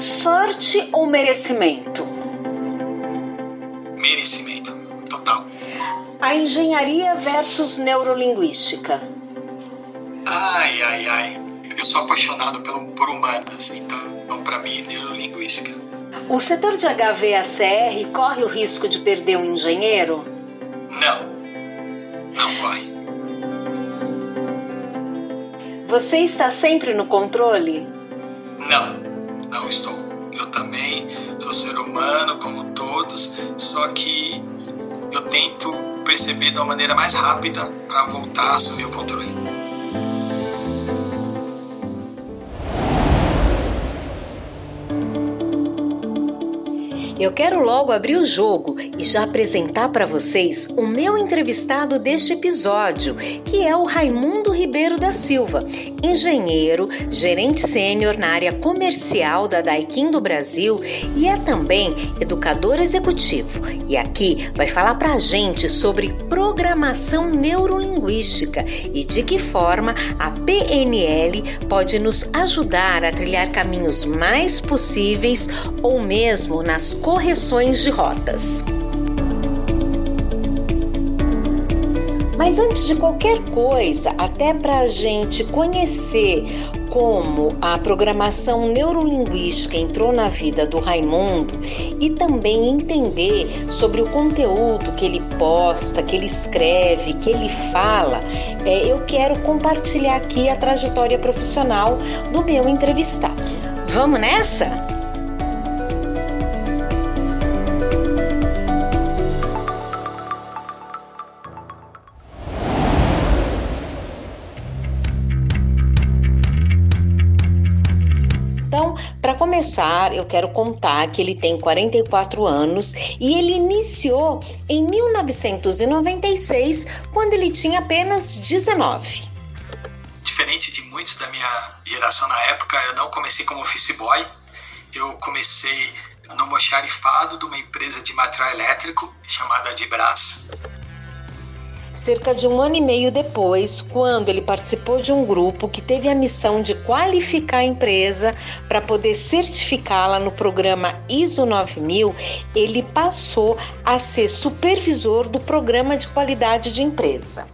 Sorte ou merecimento? Merecimento, total. A engenharia versus neurolinguística. Ai, ai, ai. Eu sou apaixonado pelo, por humanas, então para mim neurolinguística. O setor de HVACR corre o risco de perder um engenheiro? Não, não corre. Você está sempre no controle? Não, não estou. Só que eu tento perceber de uma maneira mais rápida para voltar a assumir o controle. Eu quero logo abrir o jogo e já apresentar para vocês o meu entrevistado deste episódio, que é o Raimundo Ribeiro da Silva, engenheiro, gerente sênior na área comercial da Daikin do Brasil e é também educador executivo. E aqui vai falar para a gente sobre programação neurolinguística e de que forma a PNL pode nos ajudar a trilhar caminhos mais possíveis ou mesmo nas correções de rotas. Mas antes de qualquer coisa, até para a gente conhecer como a programação neurolinguística entrou na vida do Raimundo e também entender sobre o conteúdo que ele posta, que ele escreve, que ele fala, é, eu quero compartilhar aqui a trajetória profissional do meu entrevistado. Vamos nessa? Começar, eu quero contar que ele tem 44 anos e ele iniciou em 1996, quando ele tinha apenas 19. Diferente de muitos da minha geração na época, eu não comecei como office boy, eu comecei no almoxarifado de uma empresa de material elétrico chamada de Brás cerca de um ano e meio depois, quando ele participou de um grupo que teve a missão de qualificar a empresa para poder certificá-la no programa ISO 9000, ele passou a ser supervisor do programa de qualidade de empresa.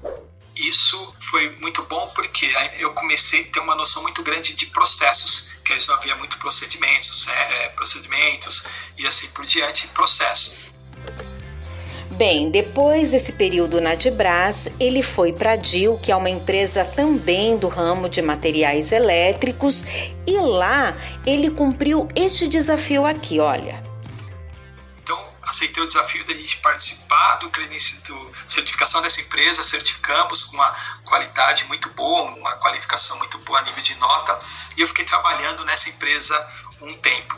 Isso foi muito bom porque eu comecei a ter uma noção muito grande de processos, que não havia muito procedimentos, é, procedimentos e assim por diante, processos. Bem, depois desse período na Dibras, ele foi para a DIL, que é uma empresa também do ramo de materiais elétricos, e lá ele cumpriu este desafio aqui, olha. Então, aceitei o desafio da gente participar do, do certificação dessa empresa, certificamos com uma qualidade muito boa, uma qualificação muito boa a nível de nota, e eu fiquei trabalhando nessa empresa um tempo.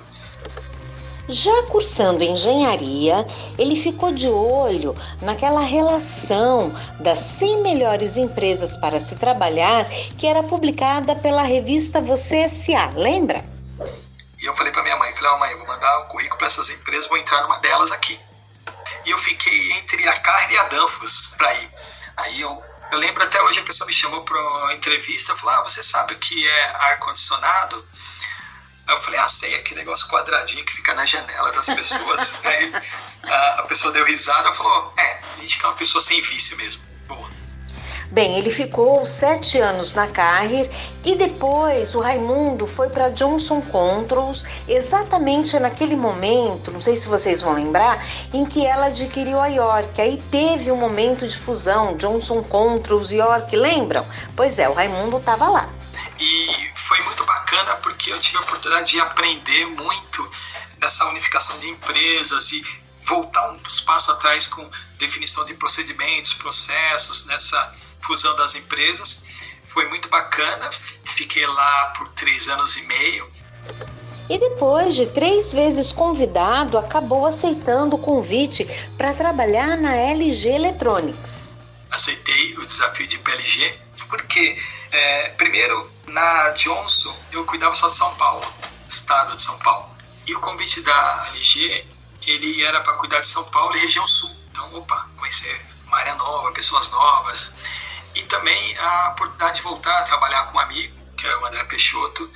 Já cursando engenharia, ele ficou de olho naquela relação das 100 melhores empresas para se trabalhar que era publicada pela revista Você S.A., lembra? E eu falei para minha mãe, falei, oh, mãe, eu vou mandar um currículo para essas empresas, vou entrar numa delas aqui. E eu fiquei entre a Carne e a Danfos para ir. Aí eu, eu lembro até hoje a pessoa me chamou para uma entrevista, falou, ah, você sabe o que é ar-condicionado? Aí eu falei, ah, sei, aquele negócio quadradinho que fica na janela das pessoas. Aí a, a, pessoa deu risada e falou, é, a gente quer uma pessoa sem vício mesmo. Boa. Bem, ele ficou sete anos na Carrier e depois o Raimundo foi para Johnson Controls, exatamente naquele momento, não sei se vocês vão lembrar, em que ela adquiriu a York. Aí teve um momento de fusão, Johnson Controls e York, lembram? Pois é, o Raimundo estava lá. E foi muito bacana porque eu tive a oportunidade de aprender muito dessa unificação de empresas e voltar uns passos atrás com definição de procedimentos, processos, nessa fusão das empresas. Foi muito bacana, fiquei lá por três anos e meio. E depois de três vezes convidado, acabou aceitando o convite para trabalhar na LG Electronics. Aceitei o desafio de PLG porque, é, primeiro, na Johnson, eu cuidava só de São Paulo, estado de São Paulo. E o convite da LG, ele era para cuidar de São Paulo e região sul. Então, opa, conhecer uma área nova, pessoas novas. E também a oportunidade de voltar a trabalhar com um amigo, que é o André Peixoto,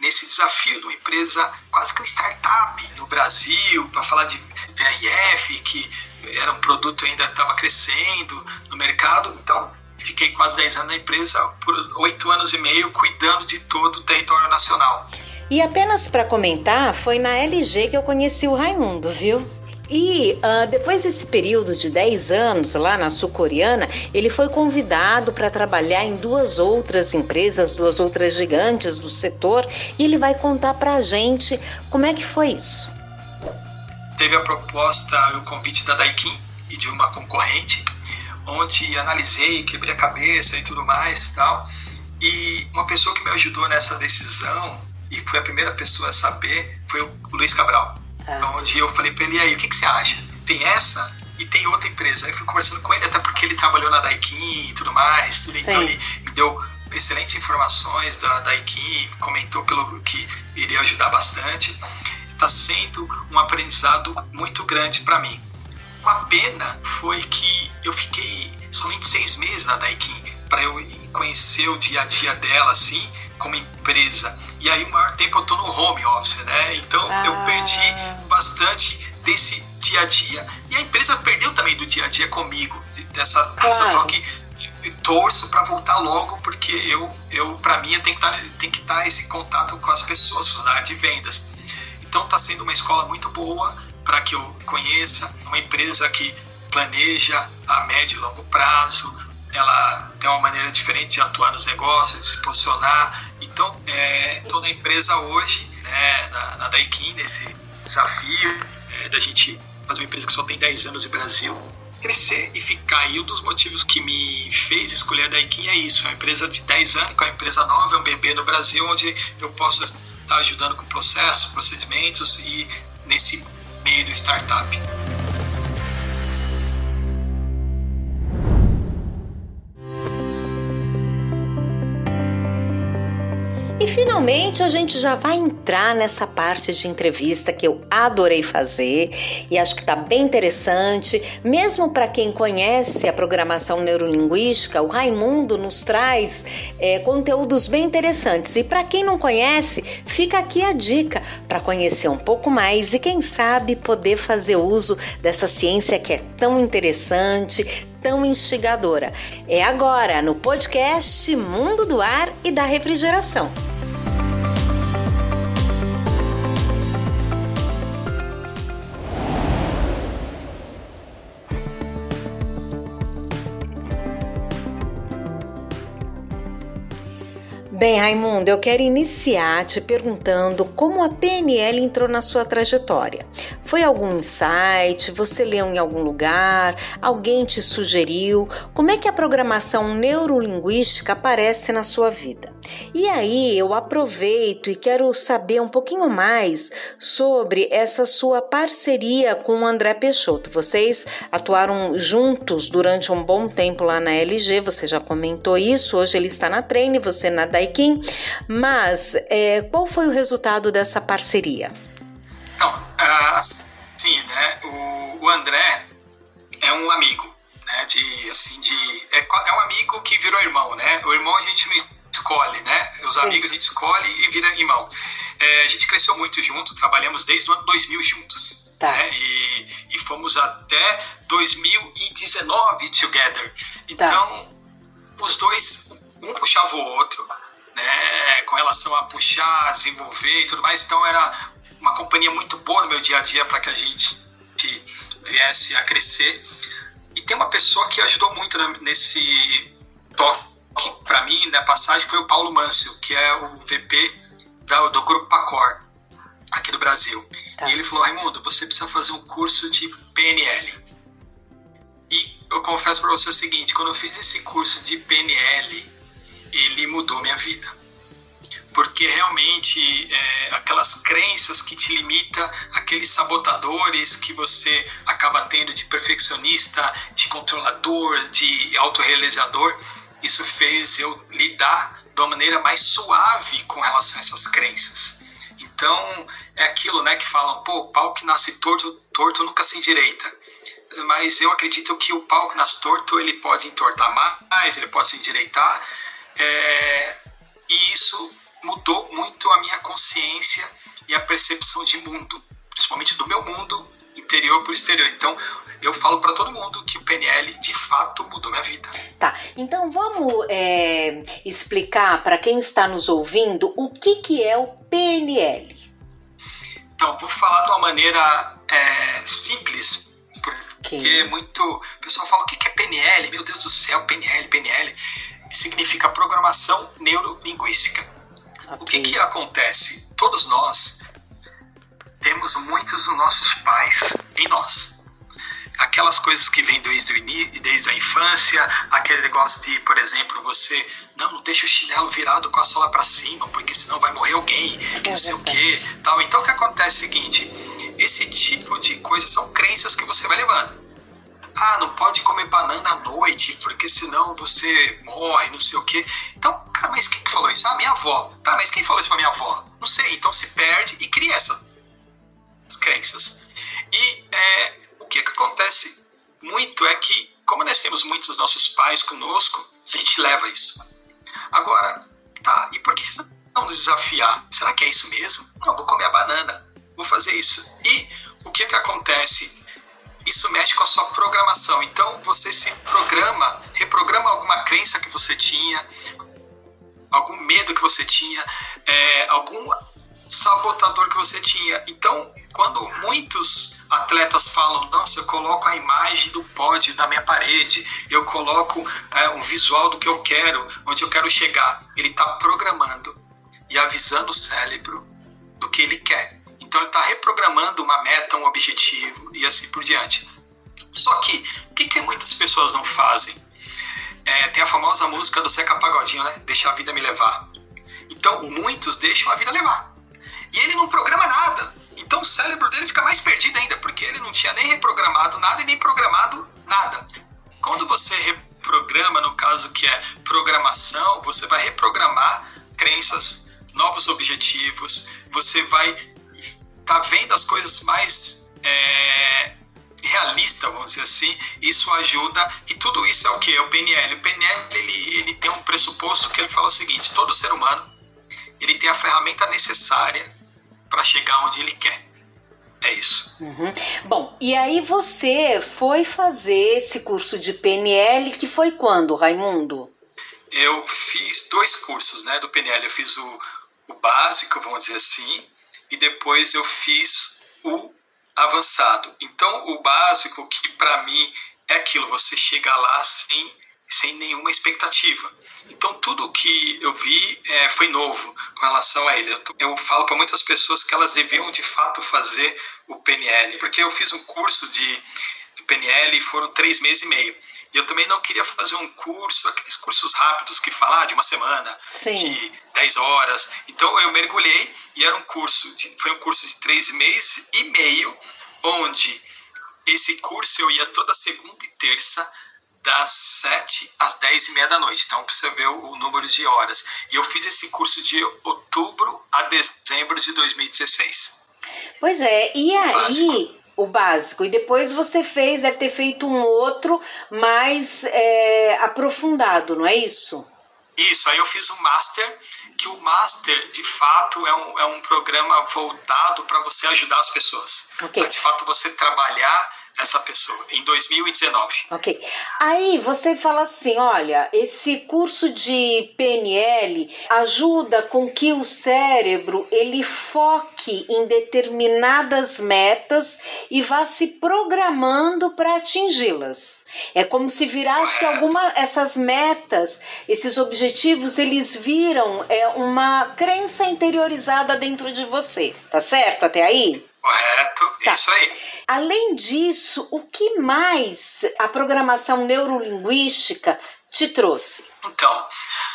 nesse desafio de uma empresa, quase que uma startup no Brasil, para falar de VRF, que era um produto ainda estava crescendo no mercado. Então, fiquei quase 10 anos na empresa, por oito anos e meio, cuidando de todo o território nacional. E apenas para comentar, foi na LG que eu conheci o Raimundo, viu? E uh, depois desse período de 10 anos lá na sul-coreana, ele foi convidado para trabalhar em duas outras empresas, duas outras gigantes do setor, e ele vai contar para a gente como é que foi isso. Teve a proposta e o convite da Daikin e de uma concorrente, onde analisei, quebrei a cabeça e tudo mais tal. E uma pessoa que me ajudou nessa decisão e foi a primeira pessoa a saber foi o Luiz Cabral é. Onde eu falei para ele, e aí, o que, que você acha? Tem essa e tem outra empresa. Aí eu fui conversando com ele, até porque ele trabalhou na Daikin e tudo mais. Tudo, então ele me deu excelentes informações da Daikin, comentou pelo que iria ajudar bastante. Está sendo um aprendizado muito grande para mim. Uma pena foi que eu fiquei somente seis meses na Daikin para eu conhecer o dia a dia dela assim como empresa. E aí o maior tempo eu estou no home office, né? Então ah. eu perdi bastante desse dia a dia. E a empresa perdeu também do dia a dia comigo, dessa, claro. dessa troca. E torço para voltar logo, porque eu, eu para mim, eu tenho que, estar, tenho que estar esse contato com as pessoas na área de vendas. Então está sendo uma escola muito boa para que eu conheça uma empresa que planeja a médio e longo prazo, ela tem uma maneira diferente de atuar nos negócios, de se posicionar. Então, estou é, na empresa hoje, né, na, na Daikin, nesse desafio é, da gente fazer uma empresa que só tem 10 anos no Brasil, crescer e ficar. E um dos motivos que me fez escolher a Daikin é isso: é uma empresa de 10 anos, com uma empresa nova, é um bebê no Brasil, onde eu posso estar ajudando com processos, procedimentos e nesse meio do startup. Finalmente a gente já vai entrar nessa parte de entrevista que eu adorei fazer e acho que está bem interessante, mesmo para quem conhece a programação neurolinguística. O Raimundo nos traz é, conteúdos bem interessantes e para quem não conhece, fica aqui a dica para conhecer um pouco mais e quem sabe poder fazer uso dessa ciência que é tão interessante, tão instigadora. É agora no podcast Mundo do Ar e da Refrigeração. Bem, Raimundo, eu quero iniciar te perguntando como a PNL entrou na sua trajetória. Foi algum insight? Você leu em algum lugar? Alguém te sugeriu? Como é que a programação neurolinguística aparece na sua vida? E aí eu aproveito e quero saber um pouquinho mais sobre essa sua parceria com o André Peixoto. Vocês atuaram juntos durante um bom tempo lá na LG, você já comentou isso. Hoje ele está na Treine, você na Daikin. Mas é, qual foi o resultado dessa parceria? Então, uh, sim, né? O, o, André é um amigo, né? De assim, de é, é um amigo que virou irmão, né? O irmão a gente não escolhe, né? Os Sim. amigos a gente escolhe e vira irmão. É, a gente cresceu muito junto, trabalhamos desde o ano 2000 juntos. Tá. Né? E, e, fomos até 2019 together. Então, tá. os dois, um puxava o outro, né? Com relação a puxar, desenvolver e tudo mais. Então, era uma companhia muito boa no meu dia a dia para que a gente viesse a crescer. E tem uma pessoa que ajudou muito nesse toque para mim, na passagem, foi o Paulo Mâncio, que é o VP da, do Grupo Pacor, aqui do Brasil. Tá. E ele falou: Raimundo, você precisa fazer um curso de PNL. E eu confesso para você o seguinte: quando eu fiz esse curso de PNL, ele mudou minha vida. Porque realmente é, aquelas crenças que te limita, aqueles sabotadores que você acaba tendo de perfeccionista, de controlador, de autorrealizador, isso fez eu lidar de uma maneira mais suave com relação a essas crenças. Então, é aquilo né, que falam, pô, o pau que nasce torto, torto nunca se endireita. Mas eu acredito que o pau que nasce torto, ele pode entortar mais, ele pode se endireitar. É, e isso mudou muito a minha consciência percepção de mundo, principalmente do meu mundo interior para o exterior. Então, eu falo para todo mundo que o PNL de fato mudou minha vida. Tá, então vamos é, explicar para quem está nos ouvindo o que, que é o PNL. Então, vou falar de uma maneira é, simples, porque okay. muito. O pessoal fala: o que é PNL? Meu Deus do céu, PNL, PNL. Significa programação neurolinguística. Okay. O que, que acontece? Todos nós temos muitos dos nossos pais em nós. Aquelas coisas que vêm desde, o desde a infância, aquele negócio de, por exemplo, você não, não deixa o chinelo virado com a sola para cima, porque senão vai morrer alguém, que não sei o quê. Tal. Então o que acontece é o seguinte: esse tipo de coisas são crenças que você vai levando. Ah, não pode comer banana à noite, porque senão você morre, não sei o quê. Então, cara, mas quem falou isso? Ah, minha avó. Tá, mas quem falou isso pra minha avó? Não sei. Então se perde e cria essas crenças. E é, o que, que acontece muito é que, como nós temos muitos nossos pais conosco, a gente leva isso. Agora, tá, e por que não desafiar? Será que é isso mesmo? Não, vou comer a banana, vou fazer isso. E o que, que acontece? Isso mexe com a sua programação. Então, você se programa, reprograma alguma crença que você tinha, algum medo que você tinha, é, algum sabotador que você tinha. Então, quando muitos atletas falam, nossa, eu coloco a imagem do pódio na minha parede, eu coloco é, um visual do que eu quero, onde eu quero chegar, ele está programando e avisando o cérebro do que ele quer. Então, ele está reprogramando uma meta, um objetivo e assim por diante. Só que, o que, que muitas pessoas não fazem? É, tem a famosa música do Seca Pagodinho, né? Deixa a vida me levar. Então, muitos deixam a vida levar. E ele não programa nada. Então o cérebro dele fica mais perdido ainda, porque ele não tinha nem reprogramado nada e nem programado nada. Quando você reprograma, no caso que é programação, você vai reprogramar crenças, novos objetivos, você vai tá vendo as coisas mais é, realista, vamos dizer assim, isso ajuda, e tudo isso é o que? É o PNL. O PNL ele, ele tem um pressuposto que ele fala o seguinte: todo ser humano ele tem a ferramenta necessária para chegar onde ele quer. É isso. Uhum. Bom, e aí você foi fazer esse curso de PNL que foi quando, Raimundo? Eu fiz dois cursos né, do PNL. Eu fiz o, o básico, vamos dizer assim, e depois eu fiz o avançado. Então, o básico, que para mim é aquilo, você chega lá sem sem nenhuma expectativa. Então tudo que eu vi é, foi novo com relação a ele. Eu, eu falo para muitas pessoas que elas deviam de fato fazer o PNL, porque eu fiz um curso de, de PNL e foram três meses e meio. E eu também não queria fazer um curso, aqueles cursos rápidos que falar ah, de uma semana, Sim. de 10 horas. Então eu mergulhei e era um curso, de, foi um curso de três meses e meio, onde esse curso eu ia toda segunda e terça das 7 às 10 e meia da noite. Então, você vê o, número de horas. E eu fiz esse curso de outubro a dezembro de 2016. Pois é, e aí básico. o básico, e depois você fez, deve ter feito um outro mais é, aprofundado, não é isso? Isso, aí eu fiz um Master, que o Master, de fato, é um, é um programa voltado para você ajudar as pessoas. Okay. Para, de fato, você trabalhar essa pessoa, em 2019. Ok. Aí você fala assim: olha, esse curso de PNL ajuda com que o cérebro ele foque em determinadas metas e vá se programando para atingi-las. É como se virasse Correto. alguma essas metas, esses objetivos, eles viram é uma crença interiorizada dentro de você. Tá certo até aí? Correto, tá. isso aí. Além disso, o que mais a programação neurolinguística te trouxe? Então,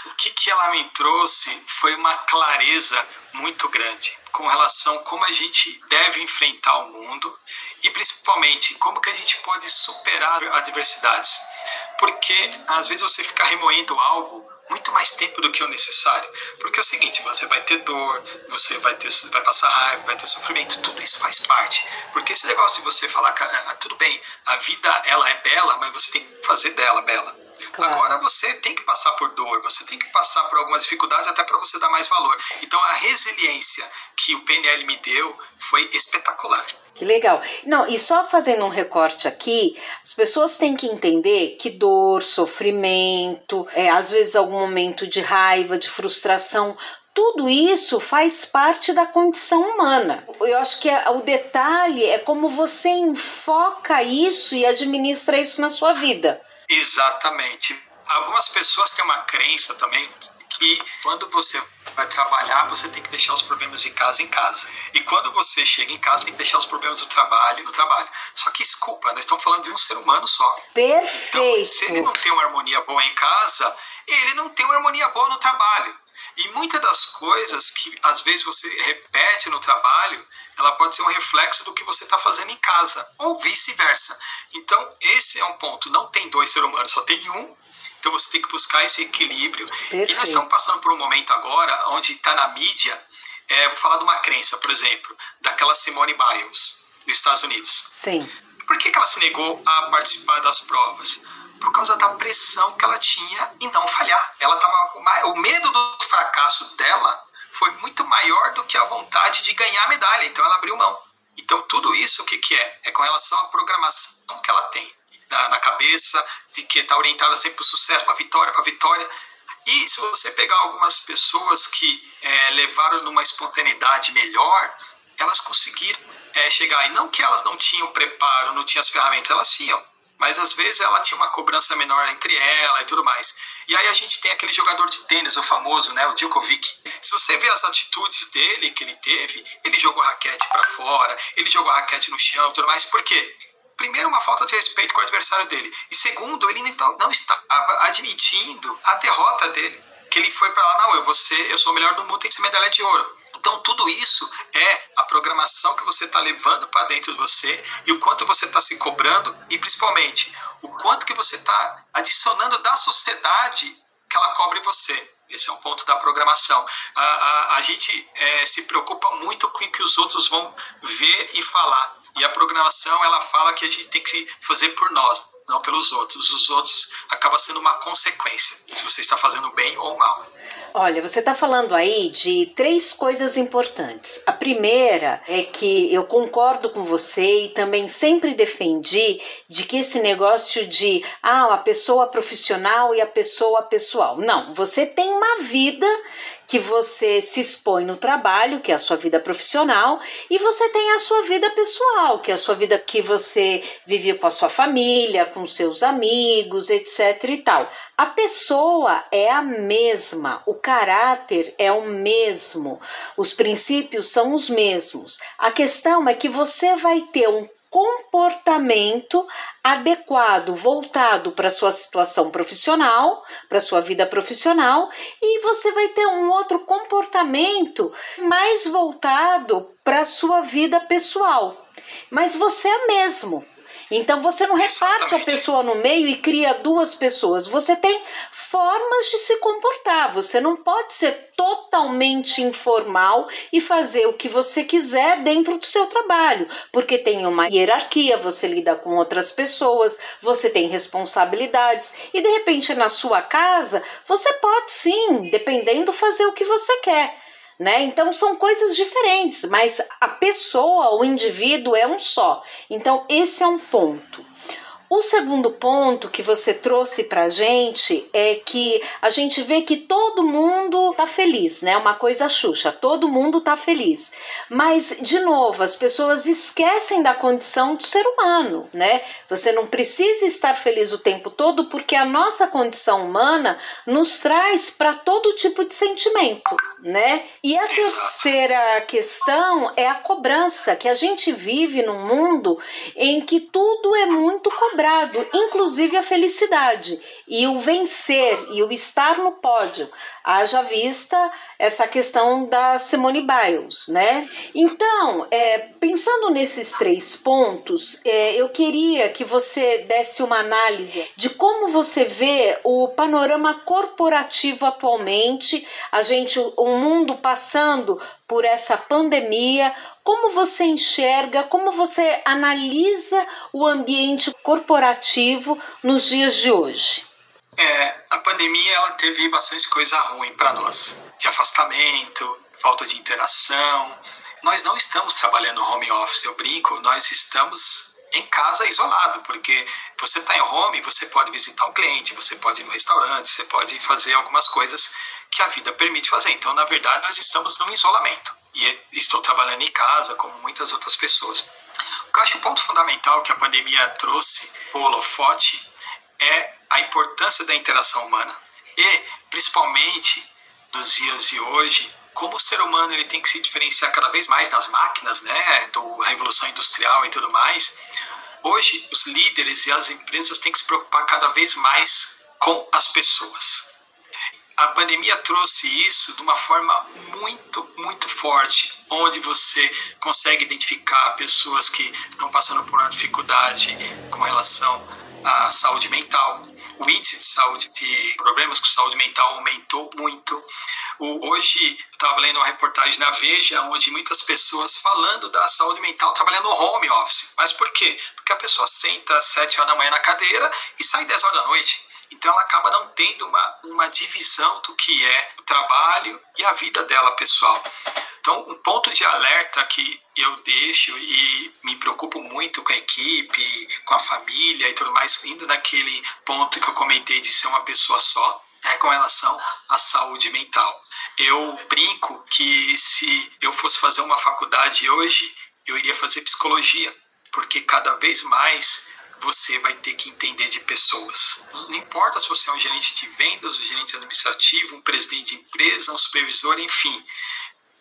o que, que ela me trouxe foi uma clareza muito grande com relação a como a gente deve enfrentar o mundo e principalmente como que a gente pode superar adversidades. Porque às vezes você fica remoendo algo muito mais tempo do que o necessário. Porque é o seguinte, você vai ter dor, você vai, ter, vai passar raiva, vai ter sofrimento, tudo isso faz parte. Porque esse negócio de você falar ah, tudo bem, a vida ela é bela, mas você tem que fazer dela bela. Claro. Agora você tem que passar por dor, você tem que passar por algumas dificuldades até para você dar mais valor. Então a resiliência que o PNL me deu foi espetacular. Que legal. Não, e só fazendo um recorte aqui, as pessoas têm que entender que dor, sofrimento, é, às vezes algum momento de raiva, de frustração, tudo isso faz parte da condição humana. Eu acho que é, o detalhe é como você enfoca isso e administra isso na sua vida. Exatamente. Algumas pessoas têm uma crença também que quando você vai trabalhar, você tem que deixar os problemas de casa em casa. E quando você chega em casa, tem que deixar os problemas do trabalho no trabalho. Só que, desculpa, nós estamos falando de um ser humano só. Perfeito. Então, se ele não tem uma harmonia boa em casa, ele não tem uma harmonia boa no trabalho. E muitas das coisas que às vezes você repete no trabalho, ela pode ser um reflexo do que você está fazendo em casa, ou vice-versa. Então, esse é um ponto. Não tem dois seres humanos, só tem um. Então, você tem que buscar esse equilíbrio. Perfeito. E nós estamos passando por um momento agora onde está na mídia. É, vou falar de uma crença, por exemplo, daquela Simone Biles, dos Estados Unidos. Sim. Por que, que ela se negou a participar das provas? por causa da pressão que ela tinha em não falhar. Ela tava o medo do fracasso dela foi muito maior do que a vontade de ganhar a medalha, então ela abriu mão. Então tudo isso o que, que é? É com relação à programação que ela tem na, na cabeça, de que está orientada sempre para o sucesso, para a vitória, para a vitória. E se você pegar algumas pessoas que é, levaram numa espontaneidade melhor, elas conseguiram é, chegar. E não que elas não tinham preparo, não tinham as ferramentas, elas tinham mas às vezes ela tinha uma cobrança menor entre ela e tudo mais. E aí a gente tem aquele jogador de tênis, o famoso, né, o Djokovic. Se você vê as atitudes dele que ele teve, ele jogou raquete para fora, ele jogou raquete no chão e tudo mais. Por quê? Primeiro, uma falta de respeito com o adversário dele. E segundo, ele não estava admitindo a derrota dele. Que ele foi para lá, não, eu vou ser, eu sou o melhor do mundo, tem que ser medalha de ouro. Então, tudo isso é a programação que você está levando para dentro de você e o quanto você está se cobrando e, principalmente, o quanto que você está adicionando da sociedade que ela cobre você. Esse é um ponto da programação. A, a, a gente é, se preocupa muito com o que os outros vão ver e falar. E a programação, ela fala que a gente tem que fazer por nós não pelos outros. Os outros acaba sendo uma consequência, se você está fazendo bem ou mal. Olha, você está falando aí de três coisas importantes. A primeira é que eu concordo com você e também sempre defendi de que esse negócio de ah, a pessoa profissional e a pessoa pessoal. Não, você tem uma vida que você se expõe no trabalho, que é a sua vida profissional, e você tem a sua vida pessoal, que é a sua vida que você vive com a sua família, com seus amigos, etc e tal. A pessoa é a mesma, o caráter é o mesmo, os princípios são os mesmos. A questão é que você vai ter um comportamento adequado, voltado para sua situação profissional, para sua vida profissional, e você vai ter um outro comportamento mais voltado para sua vida pessoal. Mas você é mesmo. Então você não reparte a pessoa no meio e cria duas pessoas. Você tem formas de se comportar. Você não pode ser totalmente informal e fazer o que você quiser dentro do seu trabalho, porque tem uma hierarquia, você lida com outras pessoas, você tem responsabilidades e de repente na sua casa você pode sim, dependendo, fazer o que você quer né? Então são coisas diferentes, mas a pessoa, o indivíduo é um só. Então esse é um ponto. O segundo ponto que você trouxe para a gente é que a gente vê que todo mundo tá feliz, né? Uma coisa xuxa, todo mundo tá feliz. Mas, de novo, as pessoas esquecem da condição do ser humano, né? Você não precisa estar feliz o tempo todo porque a nossa condição humana nos traz para todo tipo de sentimento, né? E a terceira questão é a cobrança, que a gente vive num mundo em que tudo é muito cobrado cobrado, inclusive a felicidade e o vencer e o estar no pódio. Haja vista essa questão da Simone Biles, né? Então, é, pensando nesses três pontos, é, eu queria que você desse uma análise de como você vê o panorama corporativo atualmente, a gente, o mundo passando por essa pandemia, como você enxerga, como você analisa o ambiente corporativo nos dias de hoje? É, a pandemia ela teve bastante coisa ruim para nós, de afastamento, falta de interação. Nós não estamos trabalhando home office, eu brinco, nós estamos em casa isolado, porque você está em home, você pode visitar um cliente, você pode ir no restaurante, você pode fazer algumas coisas que a vida permite fazer. Então, na verdade, nós estamos no isolamento. E estou trabalhando em casa, como muitas outras pessoas. O eu acho um ponto fundamental que a pandemia trouxe, o holofote, é a importância da interação humana. E, principalmente nos dias de hoje, como o ser humano ele tem que se diferenciar cada vez mais nas máquinas, né, do revolução industrial e tudo mais. Hoje, os líderes e as empresas têm que se preocupar cada vez mais com as pessoas. A pandemia trouxe isso de uma forma muito, muito forte, onde você consegue identificar pessoas que estão passando por uma dificuldade com relação à saúde mental. O índice de saúde, de problemas com saúde mental aumentou muito. Hoje, estava lendo uma reportagem na Veja, onde muitas pessoas falando da saúde mental trabalhando no home office. Mas por quê? Porque a pessoa senta às 7 horas da manhã na cadeira e sai 10 horas da noite. Então ela acaba não tendo uma, uma divisão do que é o trabalho e a vida dela pessoal. Então, um ponto de alerta que eu deixo e me preocupo muito com a equipe, com a família e tudo mais, indo naquele ponto que eu comentei de ser uma pessoa só, é com relação à saúde mental. Eu brinco que se eu fosse fazer uma faculdade hoje, eu iria fazer psicologia, porque cada vez mais você vai ter que entender de pessoas. Não importa se você é um gerente de vendas, um gerente administrativo, um presidente de empresa, um supervisor, enfim.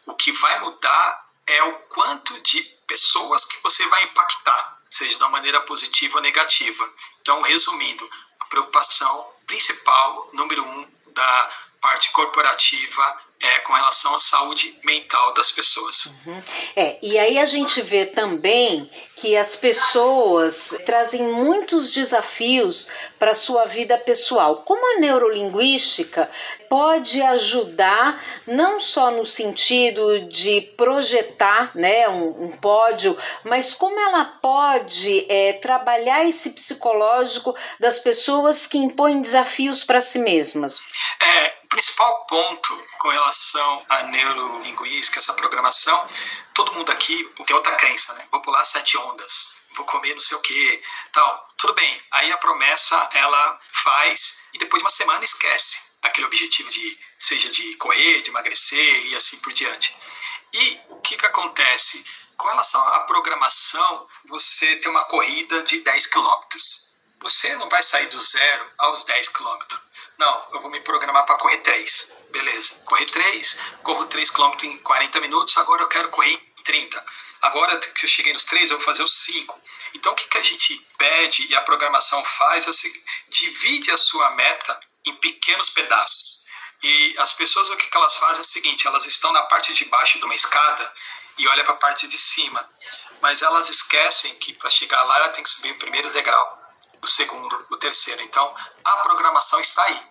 O que vai mudar é o quanto de pessoas que você vai impactar, seja de uma maneira positiva ou negativa. Então, resumindo, a preocupação principal, número um, da parte corporativa é, com relação à saúde mental das pessoas. Uhum. É, e aí a gente vê também que as pessoas trazem muitos desafios para a sua vida pessoal. Como a neurolinguística pode ajudar não só no sentido de projetar né, um, um pódio, mas como ela pode é, trabalhar esse psicológico das pessoas que impõem desafios para si mesmas? É, o principal ponto com relação à neurolinguística, essa programação, todo mundo aqui tem outra crença, né? Vou pular sete ondas, vou comer não sei o que, tal. Tudo bem. Aí a promessa ela faz e depois de uma semana esquece aquele objetivo de seja de correr, de emagrecer e assim por diante. E o que que acontece? Com relação à programação, você tem uma corrida de 10 quilômetros. Você não vai sair do zero aos 10 quilômetros. Não, eu vou me programar para correr 3. Beleza, corri 3, corro 3 km em 40 minutos, agora eu quero correr em 30. Agora que eu cheguei nos 3, eu vou fazer os 5. Então o que, que a gente pede e a programação faz é o seguinte, divide a sua meta em pequenos pedaços. E as pessoas o que, que elas fazem é o seguinte, elas estão na parte de baixo de uma escada e olham para a parte de cima. Mas elas esquecem que para chegar lá ela tem que subir o primeiro degrau, o segundo, o terceiro. Então a programação está aí.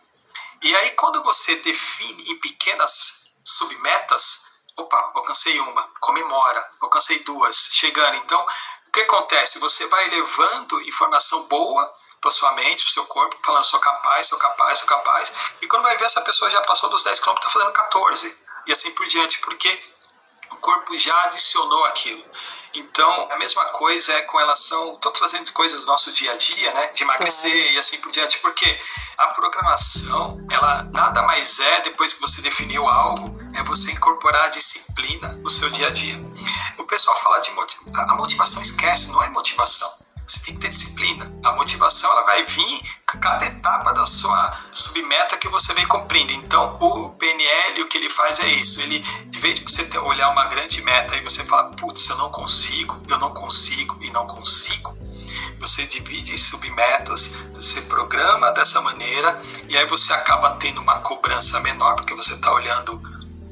E aí, quando você define em pequenas submetas, opa, alcancei uma, comemora, alcancei duas, chegando. Então, o que acontece? Você vai levando informação boa para sua mente, para seu corpo, falando sou capaz, sou capaz, sou capaz. E quando vai ver, essa pessoa já passou dos 10 km, está fazendo 14. E assim por diante, porque o corpo já adicionou aquilo. Então, a mesma coisa é com relação. Estou trazendo coisas do nosso dia a dia, né? De emagrecer é. e assim por diante, porque a programação, ela nada mais é, depois que você definiu algo, é você incorporar a disciplina no seu dia a dia. O pessoal fala de motivação. A motivação esquece, não é motivação. Você tem que ter disciplina. A motivação ela vai vir a cada etapa da sua submeta que você vem cumprindo. Então, o PNL, o que ele faz é isso. Ele, de vez de você olhar uma grande meta e você fala, putz, eu não consigo, eu não consigo e não consigo. Você divide em submetas, você programa dessa maneira e aí você acaba tendo uma cobrança menor porque você está olhando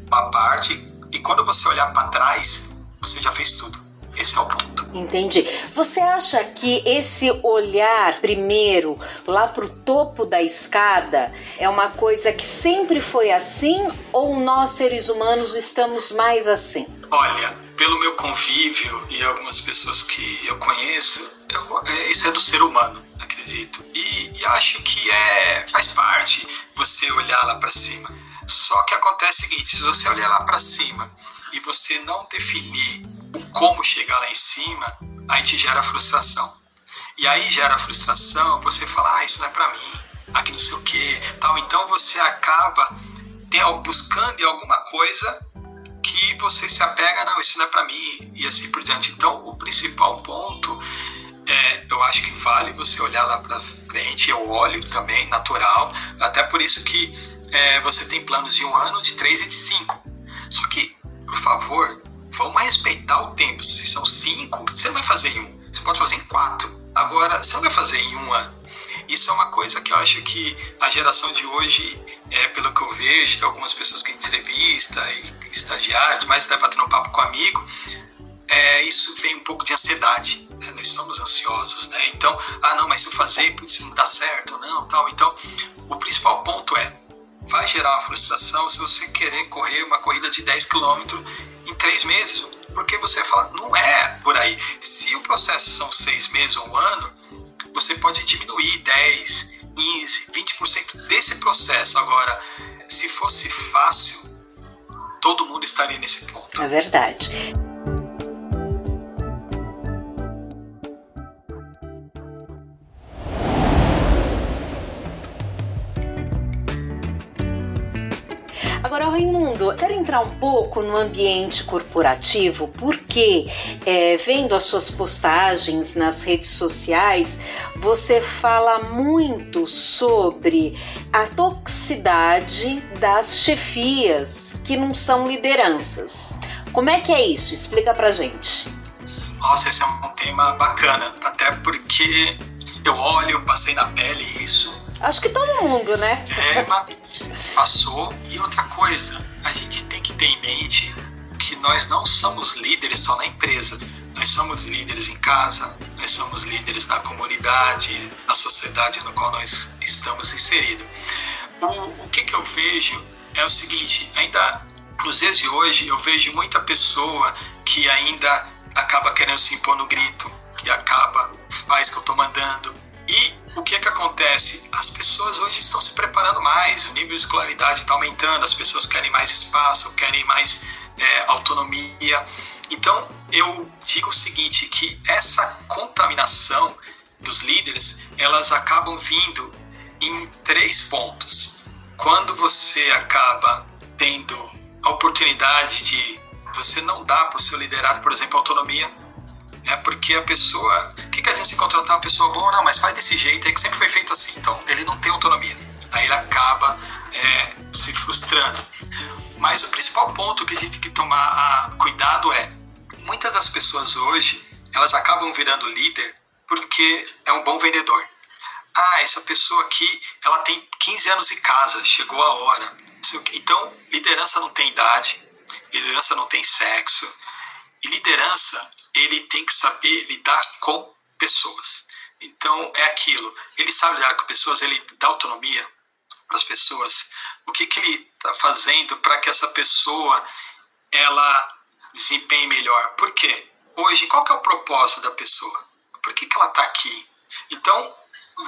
uma parte e quando você olhar para trás, você já fez tudo. Esse é o ponto. Entendi. Você acha que esse olhar primeiro lá para o topo da escada é uma coisa que sempre foi assim ou nós seres humanos estamos mais assim? Olha, pelo meu convívio e algumas pessoas que eu conheço, eu, é, isso é do ser humano. acredito. E, e acho que é faz parte você olhar lá para cima. Só que acontece o seguinte: se você olhar lá para cima e você não definir como chegar lá em cima, aí te gera frustração. E aí gera frustração, você fala, ah, isso não é para mim, aqui não sei o que, tal. Então você acaba buscando alguma coisa que você se apega, não, isso não é para mim, e assim por diante. Então, o principal ponto é, eu acho que vale você olhar lá para frente, eu olho também, natural, até por isso que é, você tem planos de um ano, de três e de cinco. Só que, por favor, vamos respeitar o tempo. Se são cinco, você não vai fazer em um, você pode fazer em quatro. Agora, você não vai fazer em um ano. Isso é uma coisa que eu acho que a geração de hoje, é, pelo que eu vejo, algumas pessoas que entrevista e estagiários, mas até batendo papo com amigo, é, isso vem um pouco de ansiedade. Né? Nós somos ansiosos, né? Então, ah, não, mas se eu fazer, se não dá certo, não, tal. Então, o principal ponto é, vai gerar frustração se você querer correr uma corrida de 10 km três meses, porque você fala, não é por aí. Se o processo são seis meses ou um ano, você pode diminuir 10, 15, 20% desse processo. Agora, se fosse fácil, todo mundo estaria nesse ponto. É verdade. Entrar um pouco no ambiente corporativo, porque é, vendo as suas postagens nas redes sociais, você fala muito sobre a toxicidade das chefias que não são lideranças. Como é que é isso? Explica pra gente. Nossa, esse é um tema bacana, até porque eu olho, eu passei na pele isso. Acho que todo mundo, né? Tema passou. E outra coisa, a gente tem que ter em mente que nós não somos líderes só na empresa. Nós somos líderes em casa, nós somos líderes na comunidade, na sociedade no qual nós estamos inseridos. O, o que, que eu vejo é o seguinte: ainda nos dias de hoje, eu vejo muita pessoa que ainda acaba querendo se impor no grito, que acaba, faz o que eu estou mandando. E o que é que acontece? As pessoas hoje estão se preparando mais, o nível de escolaridade está aumentando, as pessoas querem mais espaço, querem mais é, autonomia. Então, eu digo o seguinte, que essa contaminação dos líderes, elas acabam vindo em três pontos. Quando você acaba tendo a oportunidade de você não dar para o seu liderado, por exemplo, autonomia, é porque a pessoa. O que, que adianta se contratar uma pessoa boa? Não, mas faz desse jeito, é que sempre foi feito assim. Então ele não tem autonomia. Aí ele acaba é, se frustrando. Mas o principal ponto que a gente tem que tomar a, cuidado é: muitas das pessoas hoje elas acabam virando líder porque é um bom vendedor. Ah, essa pessoa aqui, ela tem 15 anos de casa, chegou a hora. Então, liderança não tem idade, liderança não tem sexo, e liderança ele tem que saber lidar com pessoas. Então é aquilo. Ele sabe lidar com pessoas, ele dá autonomia para as pessoas. O que, que ele está fazendo para que essa pessoa ela desempenhe melhor? Por quê? Hoje, qual que é o propósito da pessoa? Por que, que ela está aqui? Então,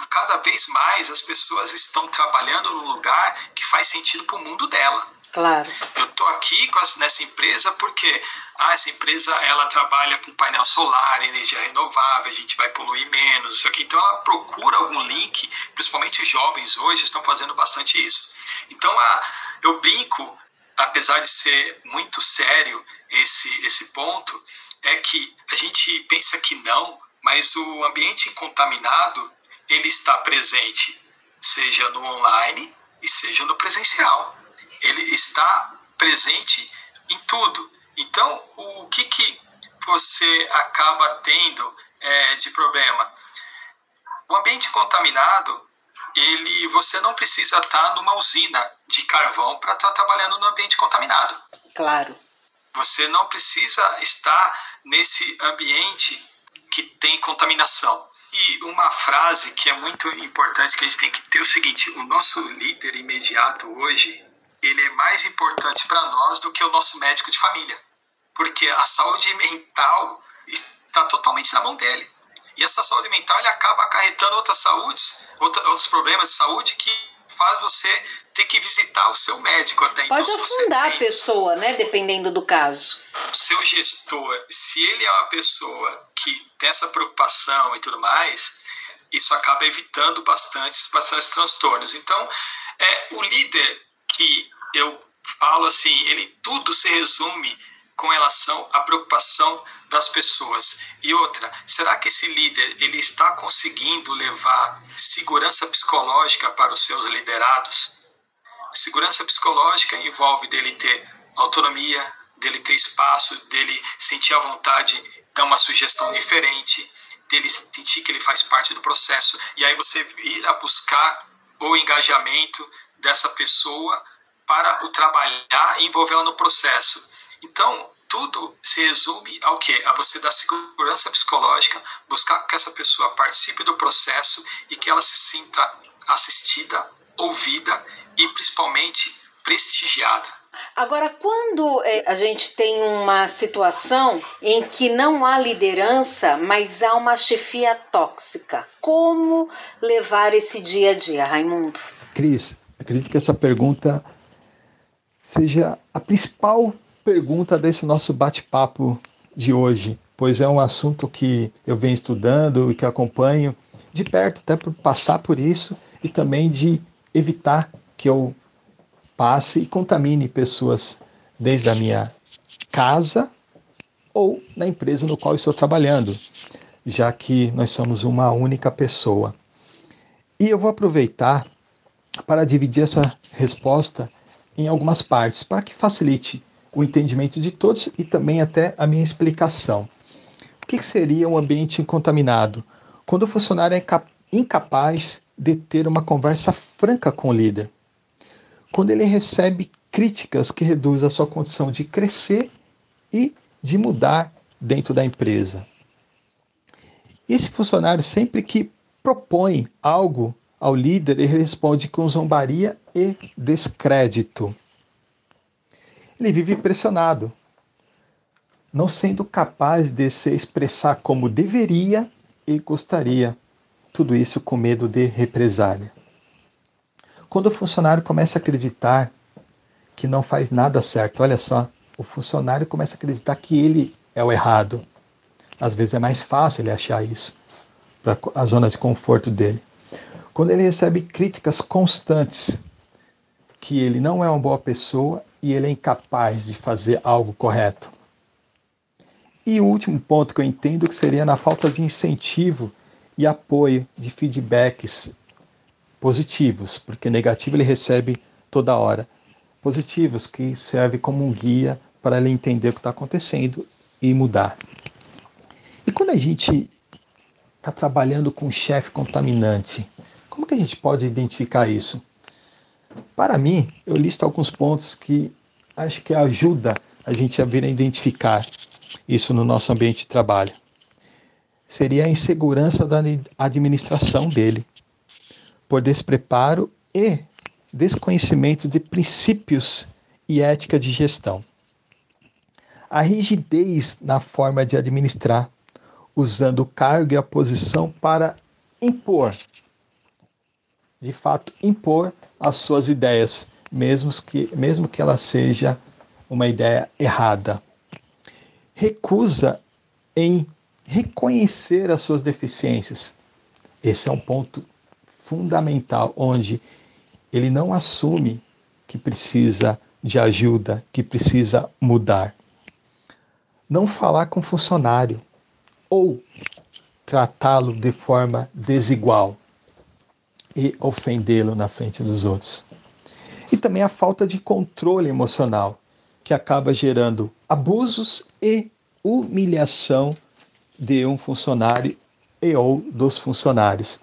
cada vez mais as pessoas estão trabalhando num lugar que faz sentido para o mundo dela. Claro. Eu estou aqui nessa empresa porque ah, essa empresa ela trabalha com painel solar, energia renovável, a gente vai poluir menos, isso aqui. Então ela procura algum link, principalmente os jovens hoje estão fazendo bastante isso. Então eu brinco, apesar de ser muito sério esse, esse ponto, é que a gente pensa que não, mas o ambiente contaminado ele está presente, seja no online e seja no presencial ele está presente em tudo. Então, o que, que você acaba tendo é, de problema? O ambiente contaminado, ele, você não precisa estar numa usina de carvão para estar tá trabalhando no ambiente contaminado. Claro. Você não precisa estar nesse ambiente que tem contaminação. E uma frase que é muito importante que a gente tem que ter é o seguinte: o nosso líder imediato hoje ele é mais importante para nós do que o nosso médico de família, porque a saúde mental está totalmente na mão dele. E essa saúde mental acaba acarretando outras saúdes, outros problemas de saúde que faz você ter que visitar o seu médico até então. Pode afundar tem, a pessoa, né? Dependendo do caso. O seu gestor, se ele é uma pessoa que tem essa preocupação e tudo mais, isso acaba evitando bastante, bastante transtornos. Então, é, o líder que eu falo assim, ele tudo se resume com relação à preocupação das pessoas. E outra, será que esse líder ele está conseguindo levar segurança psicológica para os seus liderados? Segurança psicológica envolve dele ter autonomia, dele ter espaço, dele sentir a vontade, dar uma sugestão diferente, dele sentir que ele faz parte do processo. E aí você ir a buscar o engajamento dessa pessoa para o trabalhar e envolvê-la no processo. Então, tudo se resume ao que? A você dar segurança psicológica, buscar que essa pessoa participe do processo e que ela se sinta assistida, ouvida e principalmente prestigiada. Agora, quando é, a gente tem uma situação em que não há liderança, mas há uma chefia tóxica, como levar esse dia a dia, Raimundo? Cris, acredito que essa pergunta seja a principal pergunta desse nosso bate-papo de hoje, pois é um assunto que eu venho estudando e que acompanho de perto, até por passar por isso e também de evitar que eu passe e contamine pessoas desde a minha casa ou na empresa no qual estou trabalhando, já que nós somos uma única pessoa. E eu vou aproveitar para dividir essa resposta em algumas partes, para que facilite o entendimento de todos e também até a minha explicação. O que seria um ambiente contaminado? Quando o funcionário é incapaz de ter uma conversa franca com o líder. Quando ele recebe críticas que reduzem a sua condição de crescer e de mudar dentro da empresa. Esse funcionário, sempre que propõe algo ao líder, ele responde com zombaria e descrédito. Ele vive pressionado, não sendo capaz de se expressar como deveria e gostaria. Tudo isso com medo de represália. Quando o funcionário começa a acreditar que não faz nada certo, olha só, o funcionário começa a acreditar que ele é o errado. Às vezes é mais fácil ele achar isso, para a zona de conforto dele. Quando ele recebe críticas constantes que ele não é uma boa pessoa e ele é incapaz de fazer algo correto. E o último ponto que eu entendo que seria na falta de incentivo e apoio de feedbacks positivos, porque negativo ele recebe toda hora. Positivos que serve como um guia para ele entender o que está acontecendo e mudar. E quando a gente está trabalhando com um chefe contaminante, como que a gente pode identificar isso? Para mim, eu listo alguns pontos que acho que ajuda a gente a vir a identificar isso no nosso ambiente de trabalho. Seria a insegurança da administração dele, por despreparo e desconhecimento de princípios e ética de gestão. A rigidez na forma de administrar, usando o cargo e a posição para impor, de fato, impor as suas ideias, mesmo que, mesmo que ela seja uma ideia errada. Recusa em reconhecer as suas deficiências. Esse é um ponto fundamental, onde ele não assume que precisa de ajuda, que precisa mudar. Não falar com funcionário ou tratá-lo de forma desigual e ofendê-lo na frente dos outros. E também a falta de controle emocional, que acaba gerando abusos e humilhação de um funcionário e ou dos funcionários.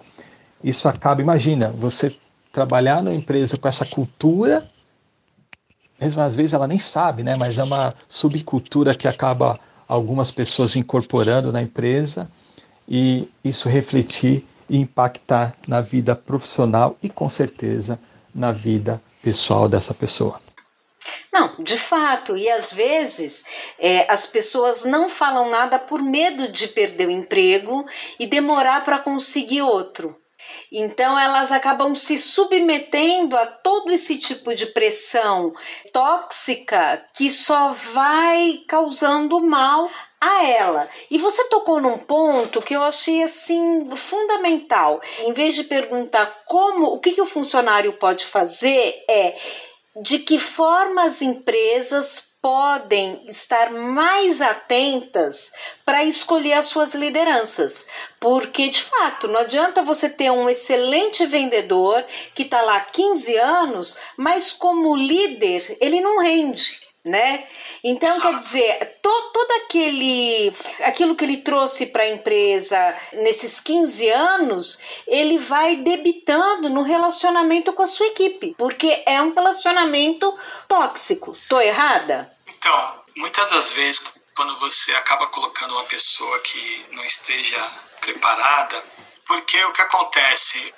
Isso acaba, imagina, você trabalhar numa empresa com essa cultura, mesmo às vezes ela nem sabe, né, mas é uma subcultura que acaba algumas pessoas incorporando na empresa e isso refletir e impactar na vida profissional e com certeza na vida pessoal dessa pessoa. Não, de fato, e às vezes é, as pessoas não falam nada por medo de perder o emprego e demorar para conseguir outro. Então elas acabam se submetendo a todo esse tipo de pressão tóxica que só vai causando mal a ela. E você tocou num ponto que eu achei assim fundamental. Em vez de perguntar como, o que, que o funcionário pode fazer, é de que forma as empresas podem estar mais atentas para escolher as suas lideranças. Porque, de fato, não adianta você ter um excelente vendedor que está lá há 15 anos, mas como líder ele não rende né? Então, quer dizer, to, todo aquele aquilo que ele trouxe para a empresa nesses 15 anos, ele vai debitando no relacionamento com a sua equipe, porque é um relacionamento tóxico. Tô errada? Então, muitas das vezes quando você acaba colocando uma pessoa que não esteja preparada, porque o que acontece,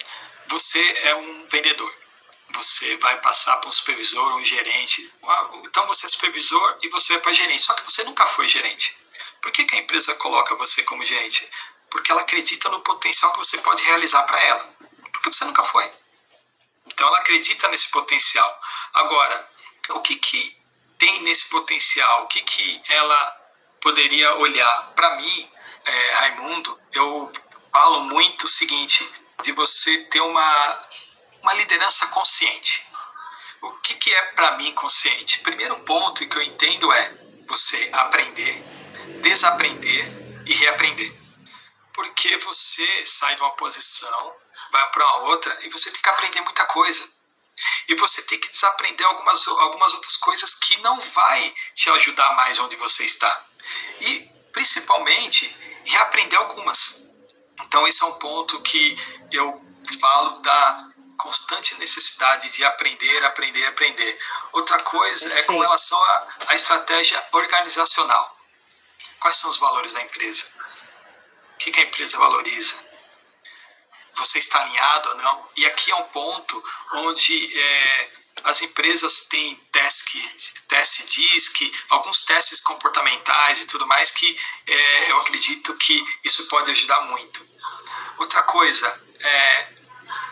você é um vendedor você vai passar para um supervisor, um gerente. Então você é supervisor e você vai para gerente. Só que você nunca foi gerente. Por que, que a empresa coloca você como gerente? Porque ela acredita no potencial que você pode realizar para ela. Porque você nunca foi. Então ela acredita nesse potencial. Agora, o que, que tem nesse potencial? O que, que ela poderia olhar? Para mim, é, Raimundo, eu falo muito o seguinte: de você ter uma uma liderança consciente. O que, que é para mim consciente? Primeiro ponto que eu entendo é você aprender, desaprender e reaprender. Porque você sai de uma posição, vai para outra e você tem que aprender muita coisa. E você tem que desaprender algumas, algumas outras coisas que não vai te ajudar mais onde você está. E, principalmente, reaprender algumas. Então, esse é um ponto que eu falo da constante necessidade de aprender, aprender, aprender. Outra coisa é com relação à estratégia organizacional. Quais são os valores da empresa? O que, que a empresa valoriza? Você está alinhado ou não? E aqui é um ponto onde é, as empresas têm teste, teste DISC, alguns testes comportamentais e tudo mais que é, eu acredito que isso pode ajudar muito. Outra coisa, é,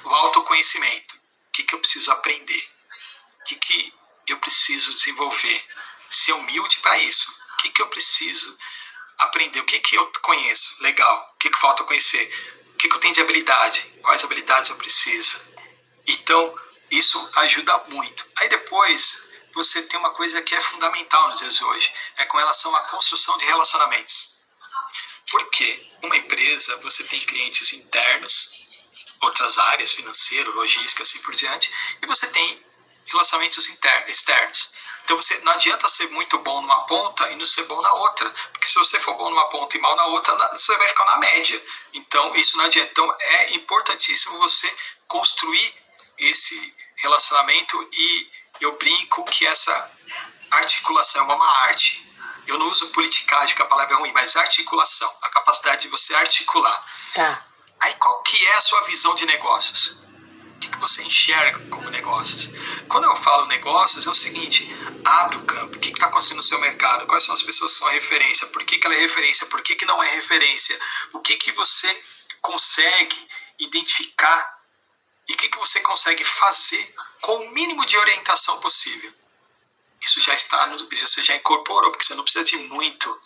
o autoconhecimento. O que, que eu preciso aprender? O que, que eu preciso desenvolver? Ser humilde para isso. O que, que eu preciso aprender? O que, que eu conheço? Legal. O que, que falta conhecer? O que, que eu tenho de habilidade? Quais habilidades eu preciso? Então, isso ajuda muito. Aí depois, você tem uma coisa que é fundamental nos dias de hoje, é com relação à construção de relacionamentos. Por quê? Uma empresa, você tem clientes internos outras áreas, financeiro, logística, assim por diante, e você tem relacionamentos internos, externos. Então você não adianta ser muito bom numa ponta e não ser bom na outra, porque se você for bom numa ponta e mal na outra, você vai ficar na média. Então isso não adianta. Então é importantíssimo você construir esse relacionamento e eu brinco que essa articulação é uma arte. Eu não uso politicagem, que a palavra é ruim, mas articulação, a capacidade de você articular. Tá. Aí qual que é a sua visão de negócios? O que, que você enxerga como negócios? Quando eu falo negócios, é o seguinte: abre o campo. O que está acontecendo no seu mercado? Quais são as pessoas que são referência? Por que, que ela é referência? Por que, que não é referência? O que, que você consegue identificar e o que, que você consegue fazer com o mínimo de orientação possível? Isso já está, no, você já incorporou, porque você não precisa de muito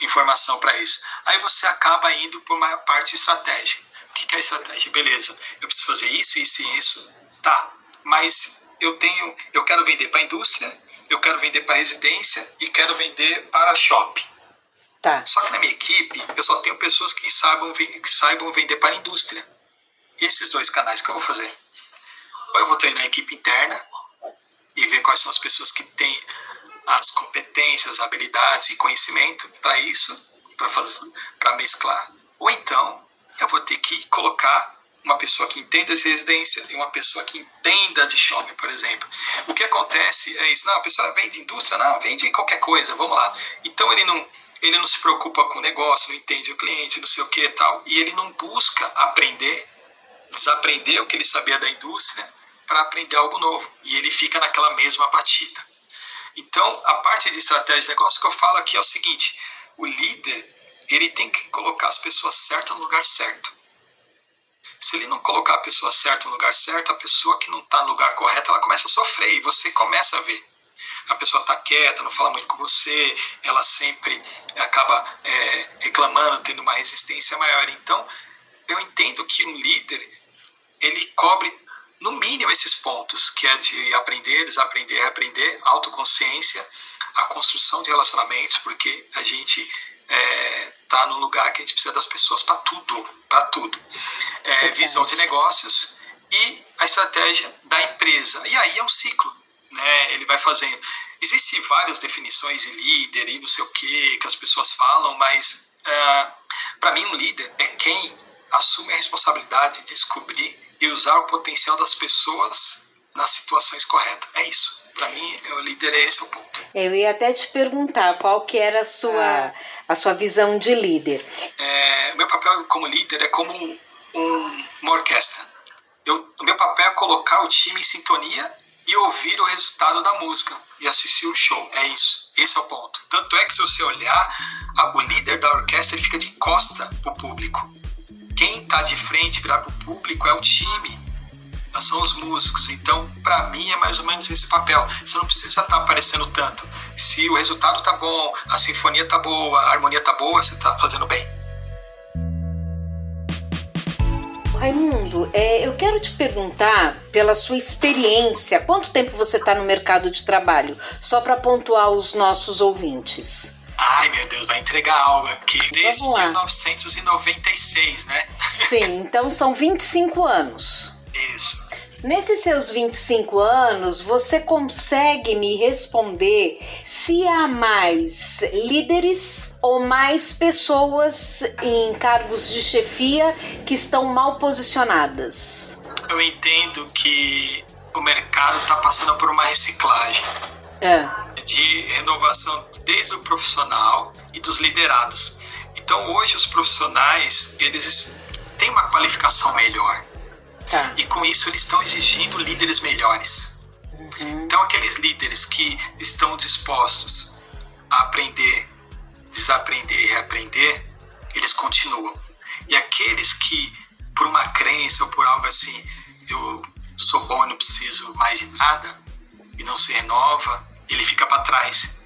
informação para isso. Aí você acaba indo por uma parte estratégica. O que é estratégia? Beleza, eu preciso fazer isso, isso e isso. Tá, mas eu tenho, eu quero vender para a indústria, eu quero vender para residência e quero vender para shopping. Tá. Só que na minha equipe eu só tenho pessoas que saibam, que saibam vender para a indústria. E esses dois canais que eu vou fazer? Ou eu vou treinar a equipe interna e ver quais são as pessoas que têm as competências, habilidades e conhecimento para isso, para mesclar. Ou então eu vou ter que colocar uma pessoa que entenda de residência e uma pessoa que entenda de shopping, por exemplo. O que acontece é isso, não, a pessoa vende indústria, não, vende qualquer coisa, vamos lá. Então ele não, ele não se preocupa com o negócio, não entende o cliente, não sei o que e tal, e ele não busca aprender, desaprender o que ele sabia da indústria para aprender algo novo, e ele fica naquela mesma batida. Então, a parte de estratégia de negócio que eu falo aqui é o seguinte: o líder ele tem que colocar as pessoas certas no lugar certo. Se ele não colocar a pessoa certa no lugar certo, a pessoa que não está no lugar correto, ela começa a sofrer e você começa a ver. A pessoa está quieta, não fala muito com você, ela sempre acaba é, reclamando, tendo uma resistência maior. Então, eu entendo que um líder ele cobre no mínimo esses pontos, que é de aprender, desaprender, aprender, autoconsciência, a construção de relacionamentos, porque a gente no lugar que a gente precisa das pessoas para tudo, para tudo. É, visão de negócios e a estratégia da empresa. E aí é um ciclo, né? Ele vai fazendo. Existem várias definições de líder e não sei o que que as pessoas falam, mas é, para mim um líder é quem assume a responsabilidade de descobrir e usar o potencial das pessoas nas situações corretas. É isso. Para mim, o líder é esse o ponto. Eu ia até te perguntar qual que era a sua, ah. a sua visão de líder. É, meu papel como líder é como um, uma orquestra. Eu, o meu papel é colocar o time em sintonia e ouvir o resultado da música e assistir o show. É isso. Esse é o ponto. Tanto é que se você olhar, a, o líder da orquestra ele fica de costa pro público. Quem está de frente para o público é o time são os músicos. Então, para mim, é mais ou menos esse papel. Você não precisa estar tá aparecendo tanto. Se o resultado tá bom, a sinfonia tá boa, a harmonia tá boa, você tá fazendo bem. Raimundo, é, eu quero te perguntar pela sua experiência, quanto tempo você está no mercado de trabalho? Só para pontuar os nossos ouvintes. Ai, meu Deus, vai entregar algo aqui. Desde 1996, né? Sim, então são 25 anos. Isso. Nesses seus 25 anos, você consegue me responder se há mais líderes ou mais pessoas em cargos de chefia que estão mal posicionadas? Eu entendo que o mercado está passando por uma reciclagem. É. De renovação desde o profissional e dos liderados. Então hoje os profissionais eles têm uma qualificação melhor Tá. E com isso eles estão exigindo líderes melhores. Uhum. Então, aqueles líderes que estão dispostos a aprender, desaprender e reaprender, eles continuam. E aqueles que, por uma crença ou por algo assim, eu sou bom e não preciso mais de nada, e não se renova, ele fica para trás.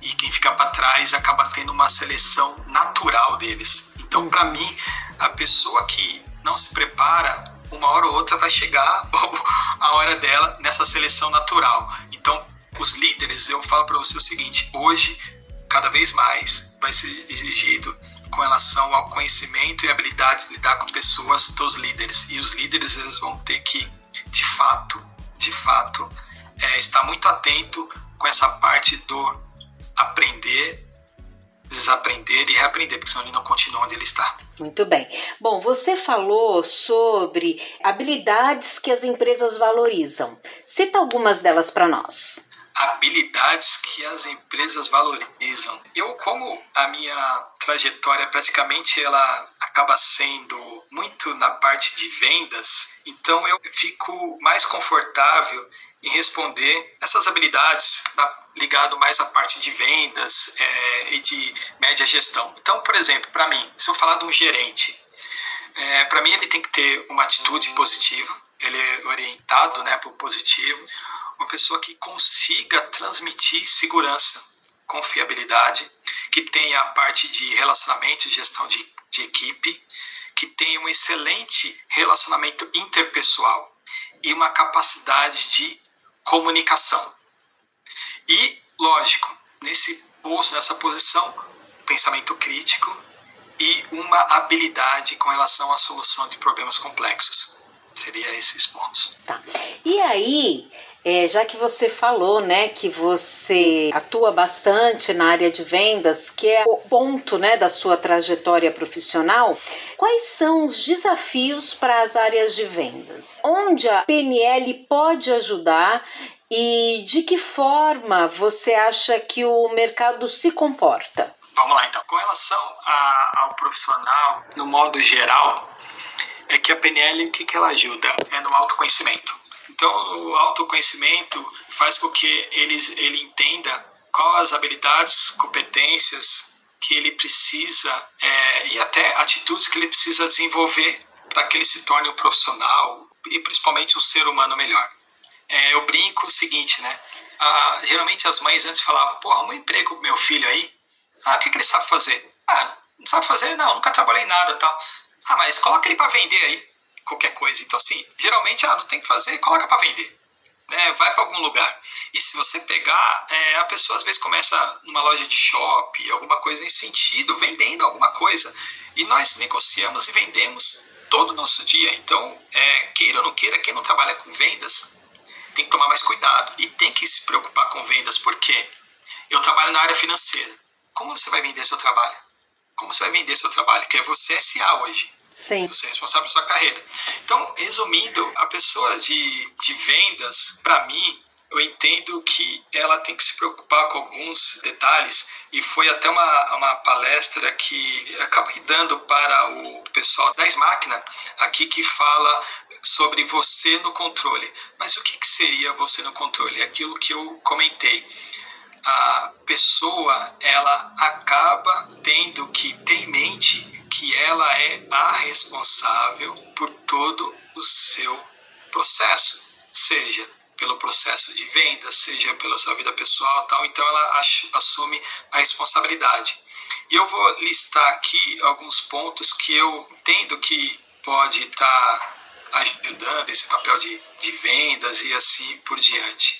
E quem fica para trás acaba tendo uma seleção natural deles. Então, para uhum. mim, a pessoa que não se prepara uma hora ou outra vai chegar a hora dela nessa seleção natural. Então, os líderes, eu falo para você o seguinte: hoje, cada vez mais vai ser exigido com relação ao conhecimento e habilidade de lidar com pessoas dos líderes. E os líderes eles vão ter que, de fato, de fato, é, estar muito atento com essa parte do aprender, desaprender e reaprender, porque senão ele não continua onde ele está. Muito bem. Bom, você falou sobre habilidades que as empresas valorizam. Cita algumas delas para nós. Habilidades que as empresas valorizam. Eu, como a minha trajetória praticamente ela acaba sendo muito na parte de vendas, então eu fico mais confortável em responder essas habilidades ligado mais à parte de vendas é, e de média gestão. Então, por exemplo, para mim, se eu falar de um gerente, é, para mim ele tem que ter uma atitude positiva, ele é orientado né, para o positivo, uma pessoa que consiga transmitir segurança, confiabilidade, que tenha a parte de relacionamento e gestão de, de equipe, que tenha um excelente relacionamento interpessoal e uma capacidade de comunicação. E, lógico, nesse posto, nessa posição, pensamento crítico e uma habilidade com relação à solução de problemas complexos. Seria esses pontos. Tá. E aí, é, já que você falou, né, que você atua bastante na área de vendas, que é o ponto, né, da sua trajetória profissional, quais são os desafios para as áreas de vendas? Onde a PNL pode ajudar e de que forma você acha que o mercado se comporta? Vamos lá então. Com relação a, ao profissional, no modo geral, é que a PNL, o que, que ela ajuda? É no autoconhecimento. Então, o autoconhecimento faz com que ele, ele entenda quais as habilidades, competências que ele precisa é, e até atitudes que ele precisa desenvolver para que ele se torne um profissional e principalmente um ser humano melhor. É, eu brinco o seguinte, né? Ah, geralmente as mães antes falavam, pô, arruma um emprego pro meu filho aí. Ah, o que, que ele sabe fazer? Ah, não sabe fazer? Não, nunca trabalhei nada tal. Ah, mas coloca ele para vender aí, qualquer coisa. Então, assim, geralmente, ah, não tem que fazer, coloca para vender. Né, vai para algum lugar. E se você pegar, é, a pessoa às vezes começa numa loja de shopping, alguma coisa nesse sentido, vendendo alguma coisa. E nós negociamos e vendemos todo o nosso dia. Então, é, queira ou não queira, quem não trabalha com vendas tem que tomar mais cuidado e tem que se preocupar com vendas, porque eu trabalho na área financeira. Como você vai vender seu trabalho? Como você vai vender seu trabalho? Que é você SA hoje. Sim. Você é responsável pela sua carreira. Então, resumindo, a pessoa de, de vendas, para mim, eu entendo que ela tem que se preocupar com alguns detalhes e foi até uma, uma palestra que acabei dando para o pessoal da Máquina aqui que fala sobre você no controle. Mas o que, que seria você no controle? É aquilo que eu comentei. A pessoa ela acaba tendo que ter em mente que ela é a responsável por todo o seu processo, seja pelo processo de venda, seja pela sua vida pessoal, tal. Então ela assume a responsabilidade. E eu vou listar aqui alguns pontos que eu entendo que pode estar tá ajudando esse papel de, de vendas e assim por diante.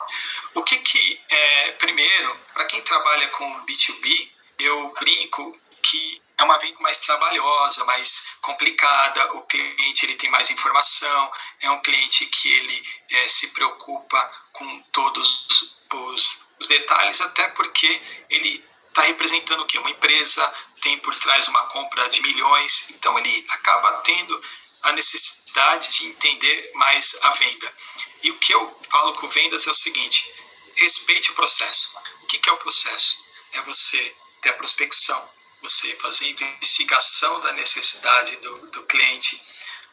O que que é, primeiro, para quem trabalha com B2B, eu brinco que é uma venda mais trabalhosa, mais complicada. O cliente ele tem mais informação, é um cliente que ele é, se preocupa com todos os, os detalhes, até porque ele está representando o que? Uma empresa tem por trás uma compra de milhões, então ele acaba tendo a necessidade de entender mais a venda. E o que eu falo com vendas é o seguinte: respeite o processo. O que é o processo? É você ter a prospecção, você fazer investigação da necessidade do, do cliente,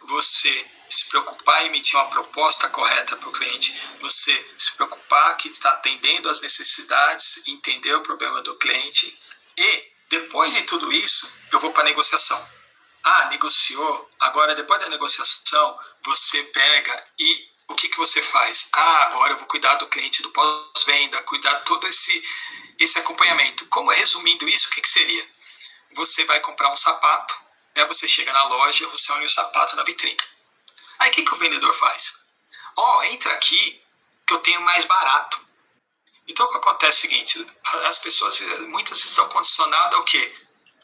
você se preocupar em emitir uma proposta correta para o cliente, você se preocupar que está atendendo às necessidades, entender o problema do cliente e depois de tudo isso eu vou para a negociação. Ah, negociou, agora depois da negociação você pega e o que, que você faz? Ah, agora eu vou cuidar do cliente do pós-venda, cuidar todo esse, esse acompanhamento. Como resumindo isso, o que, que seria? você vai comprar um sapato, né? você chega na loja, você olha o sapato na vitrine. Aí o que, que o vendedor faz? Ó, oh, entra aqui que eu tenho mais barato. Então o que acontece é o seguinte, as pessoas, muitas estão condicionadas ao quê?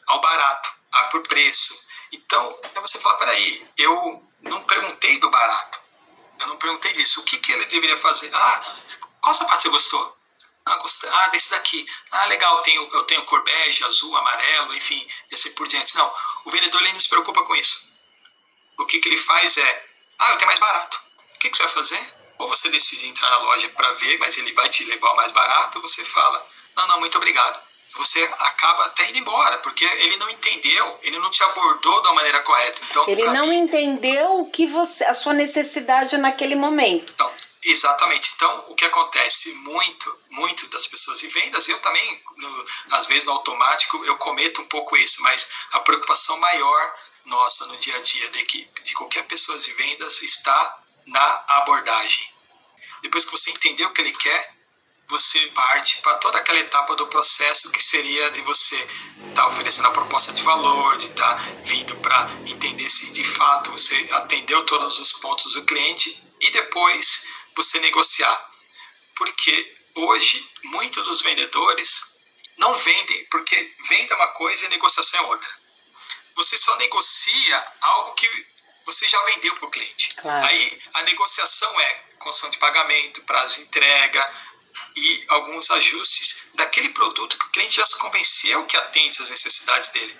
Ao barato, a por preço. Então, você fala, peraí, eu não perguntei do barato. Eu não perguntei disso. O que, que ele deveria fazer? Ah, qual sapato você gostou? Ah, gostei. ah desse daqui. Ah, legal, tenho, eu tenho cor bege, azul, amarelo, enfim, e assim por diante. Não, o vendedor ele não se preocupa com isso. O que, que ele faz é, ah, eu tenho mais barato. O que, que você vai fazer? Ou você decide entrar na loja para ver, mas ele vai te levar o mais barato, você fala, não, não, muito obrigado. Você acaba até indo embora, porque ele não entendeu, ele não te abordou da maneira correta. Então, ele não mim, entendeu o que você, a sua necessidade naquele momento. Então, Exatamente. Então, o que acontece muito, muito das pessoas em vendas, eu também, no, às vezes no automático, eu cometo um pouco isso, mas a preocupação maior nossa no dia a dia de, que, de qualquer pessoa de vendas está na abordagem. Depois que você entendeu o que ele quer, você parte para toda aquela etapa do processo que seria de você estar tá oferecendo a proposta de valor, de estar tá vindo para entender se de fato você atendeu todos os pontos do cliente e depois você negociar. Porque hoje, muitos dos vendedores não vendem, porque venda uma coisa e negociação é outra. Você só negocia algo que você já vendeu para o cliente. Claro. Aí a negociação é condição de pagamento, prazo de entrega e alguns ajustes daquele produto que o cliente já se convenceu que atende às necessidades dele.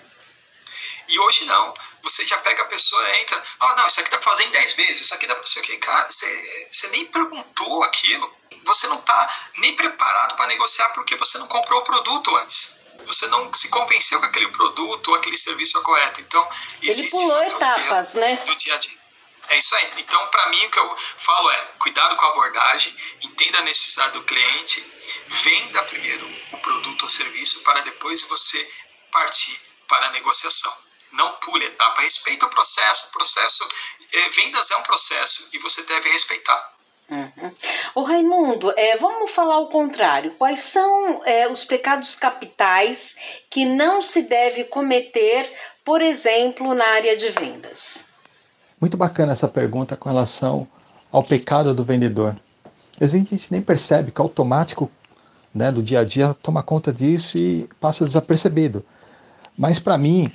E hoje não. Você já pega a pessoa, entra, ah, não, isso aqui dá para fazer em 10 vezes, isso aqui dá para ser o quê? Cara, você, você nem perguntou aquilo. Você não está nem preparado para negociar porque você não comprou o produto antes. Você não se convenceu que aquele produto ou aquele serviço é correto. Então, Ele pulou etapas, né? No dia a dia. É isso aí. Então, para mim, o que eu falo é: cuidado com a abordagem, entenda a necessidade do cliente, venda primeiro o produto ou serviço para depois você partir para a negociação. Não pule etapa, respeita o processo. Processo, é, vendas é um processo e você deve respeitar. Uhum. O Raimundo, é, vamos falar o contrário. Quais são é, os pecados capitais que não se deve cometer, por exemplo, na área de vendas? Muito bacana essa pergunta com relação ao pecado do vendedor. Às vezes a gente nem percebe que automático né, do dia a dia toma conta disso e passa desapercebido. Mas para mim,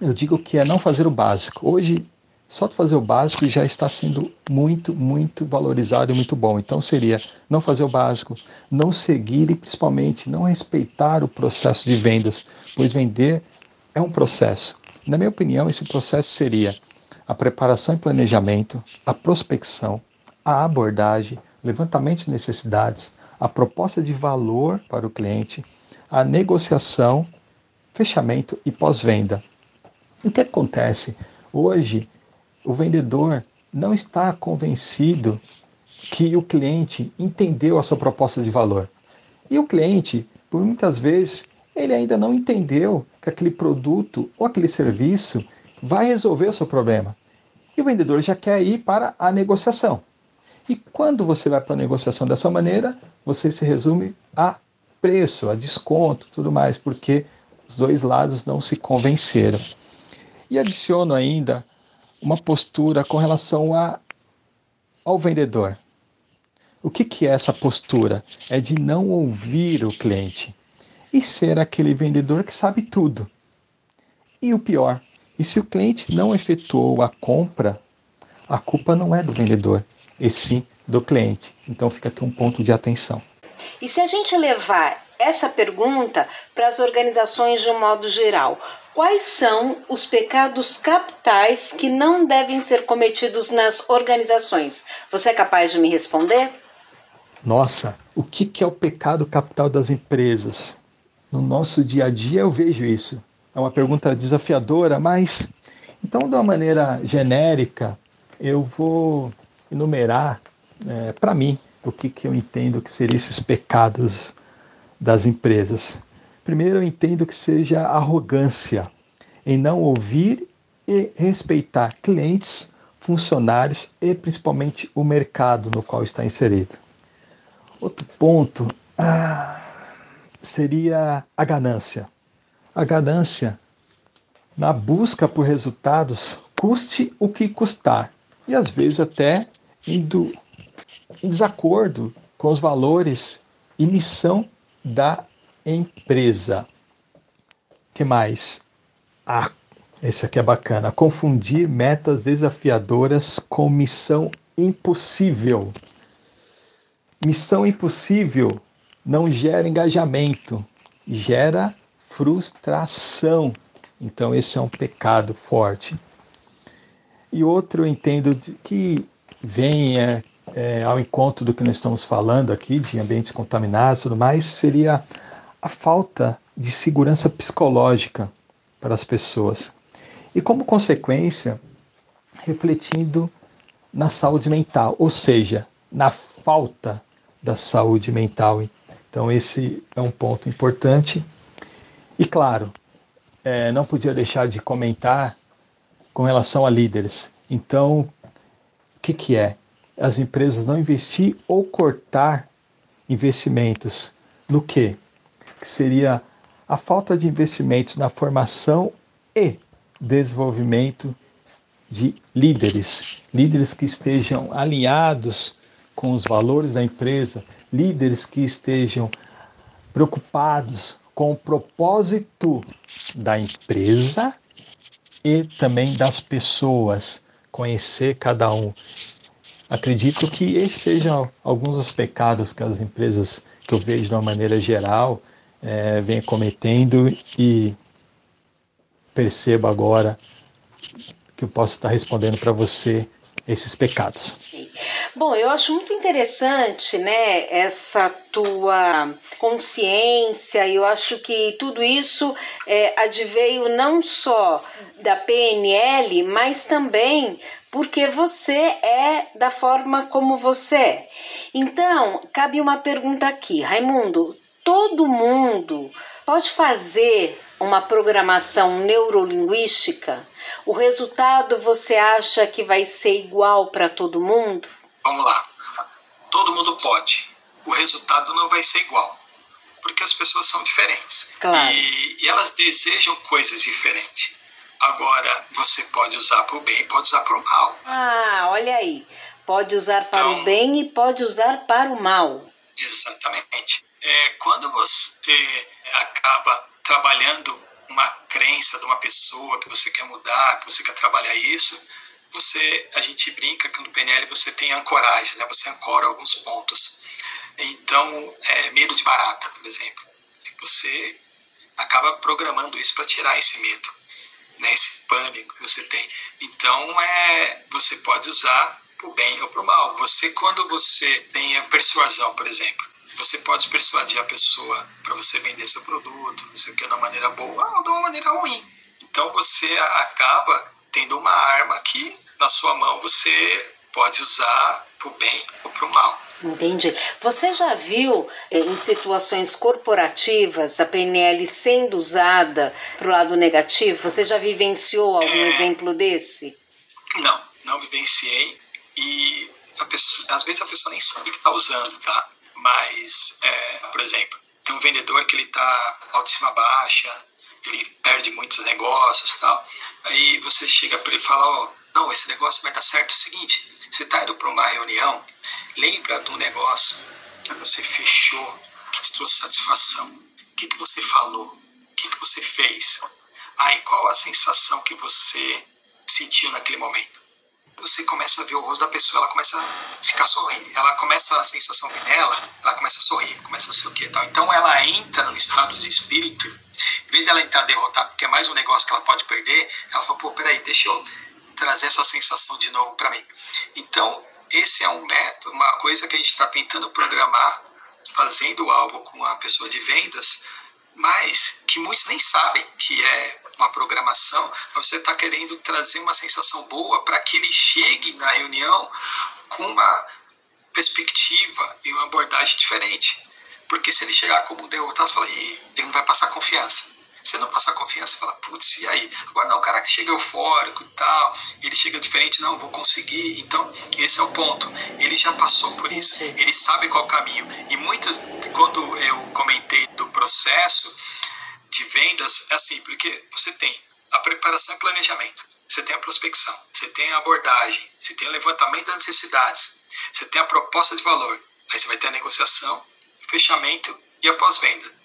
eu digo que é não fazer o básico. Hoje só de fazer o básico já está sendo muito, muito valorizado e muito bom. Então seria não fazer o básico, não seguir e principalmente não respeitar o processo de vendas, pois vender é um processo. Na minha opinião, esse processo seria a preparação e planejamento, a prospecção, a abordagem, levantamento de necessidades, a proposta de valor para o cliente, a negociação, fechamento e pós-venda. O que acontece? Hoje, o vendedor não está convencido que o cliente entendeu a sua proposta de valor. E o cliente, por muitas vezes, ele ainda não entendeu que aquele produto ou aquele serviço vai resolver o seu problema. E o vendedor já quer ir para a negociação. E quando você vai para a negociação dessa maneira, você se resume a preço, a desconto, tudo mais, porque os dois lados não se convenceram. E adiciono ainda uma postura com relação a, ao vendedor. O que, que é essa postura? É de não ouvir o cliente e ser aquele vendedor que sabe tudo. E o pior, e se o cliente não efetuou a compra, a culpa não é do vendedor, e sim do cliente. Então fica aqui um ponto de atenção. E se a gente levar essa pergunta para as organizações de um modo geral, Quais são os pecados capitais que não devem ser cometidos nas organizações? Você é capaz de me responder? Nossa, o que é o pecado capital das empresas? No nosso dia a dia eu vejo isso. É uma pergunta desafiadora, mas então, de uma maneira genérica, eu vou enumerar é, para mim o que, que eu entendo que seriam esses pecados das empresas. Primeiro, eu entendo que seja arrogância em não ouvir e respeitar clientes, funcionários e principalmente o mercado no qual está inserido. Outro ponto ah, seria a ganância. A ganância na busca por resultados, custe o que custar, e às vezes até indo em desacordo com os valores e missão da empresa. que mais? Ah, esse aqui é bacana. Confundir metas desafiadoras com missão impossível. Missão impossível não gera engajamento, gera frustração. Então, esse é um pecado forte. E outro eu entendo que vem é, é, ao encontro do que nós estamos falando aqui, de ambientes contaminados e tudo mais, seria a falta de segurança psicológica para as pessoas. E como consequência, refletindo na saúde mental, ou seja, na falta da saúde mental. Então, esse é um ponto importante. E, claro, é, não podia deixar de comentar com relação a líderes. Então, o que, que é? As empresas não investir ou cortar investimentos no quê? Que seria a falta de investimentos na formação e desenvolvimento de líderes, líderes que estejam alinhados com os valores da empresa, líderes que estejam preocupados com o propósito da empresa e também das pessoas, conhecer cada um. Acredito que esses sejam alguns dos pecados que as empresas que eu vejo de uma maneira geral é, vem cometendo e percebo agora que eu posso estar respondendo para você esses pecados. Bom, eu acho muito interessante, né, essa tua consciência. Eu acho que tudo isso é, adveio não só da PNL, mas também porque você é da forma como você é. Então, cabe uma pergunta aqui, Raimundo: todo mundo pode fazer uma programação neurolinguística? O resultado você acha que vai ser igual para todo mundo? Vamos lá. Todo mundo pode. O resultado não vai ser igual. Porque as pessoas são diferentes. Claro. E, e elas desejam coisas diferentes. Agora, você pode usar para o bem e pode usar para o mal. Ah, olha aí. Pode usar para então, o bem e pode usar para o mal. Exatamente. É, quando você acaba trabalhando uma crença de uma pessoa que você quer mudar, que você quer trabalhar isso, você, a gente brinca que no PNL você tem ancoragem, né? Você ancora alguns pontos. Então, é, medo de barata, por exemplo. Você acaba programando isso para tirar esse medo, né? Esse pânico que você tem. Então, é, você pode usar para o bem ou para o mal. Você, quando você tem a persuasão, por exemplo, você pode persuadir a pessoa para você vender seu produto, não sei o que, da maneira boa ou de uma maneira ruim. Então você acaba tendo uma arma que na sua mão você pode usar para o bem ou para o mal. Entendi. Você já viu eh, em situações corporativas a PNL sendo usada para o lado negativo? Você já vivenciou algum é... exemplo desse? Não, não vivenciei. E pessoa, às vezes a pessoa nem sabe que está usando, tá? Mas, é, por exemplo, tem um vendedor que ele está autoestima baixa, ele perde muitos negócios tal. Aí você chega para ele e fala, ó, não, esse negócio vai dar certo. É o seguinte, você está indo para uma reunião, lembra um negócio que você fechou, que te trouxe satisfação. O que, que você falou? O que, que você fez? Aí, qual a sensação que você sentiu naquele momento? Você começa a ver o rosto da pessoa, ela começa a ficar sorrindo, ela começa a sensação dela, ela começa a sorrir, começa a ser o que tal. Então ela entra no estado de espírito, em vez dela entrar derrotada, porque é mais um negócio que ela pode perder, ela fala, pô, peraí, deixa eu trazer essa sensação de novo para mim. Então, esse é um método, uma coisa que a gente está tentando programar, fazendo algo com a pessoa de vendas, mas que muitos nem sabem que é uma programação, você está querendo trazer uma sensação boa para que ele chegue na reunião com uma perspectiva e uma abordagem diferente. Porque se ele chegar como derrotado, você fala, ele não vai passar confiança. Você não passar confiança, fala, putz, e aí? Agora não, o cara que chega eufórico e tal, ele chega diferente, não, vou conseguir. Então, esse é o ponto. Ele já passou por isso, ele sabe qual o caminho. E muitas, quando eu comentei do processo, de vendas é assim, porque você tem a preparação e planejamento, você tem a prospecção, você tem a abordagem, você tem o levantamento das necessidades, você tem a proposta de valor, aí você vai ter a negociação, o fechamento e a pós-venda.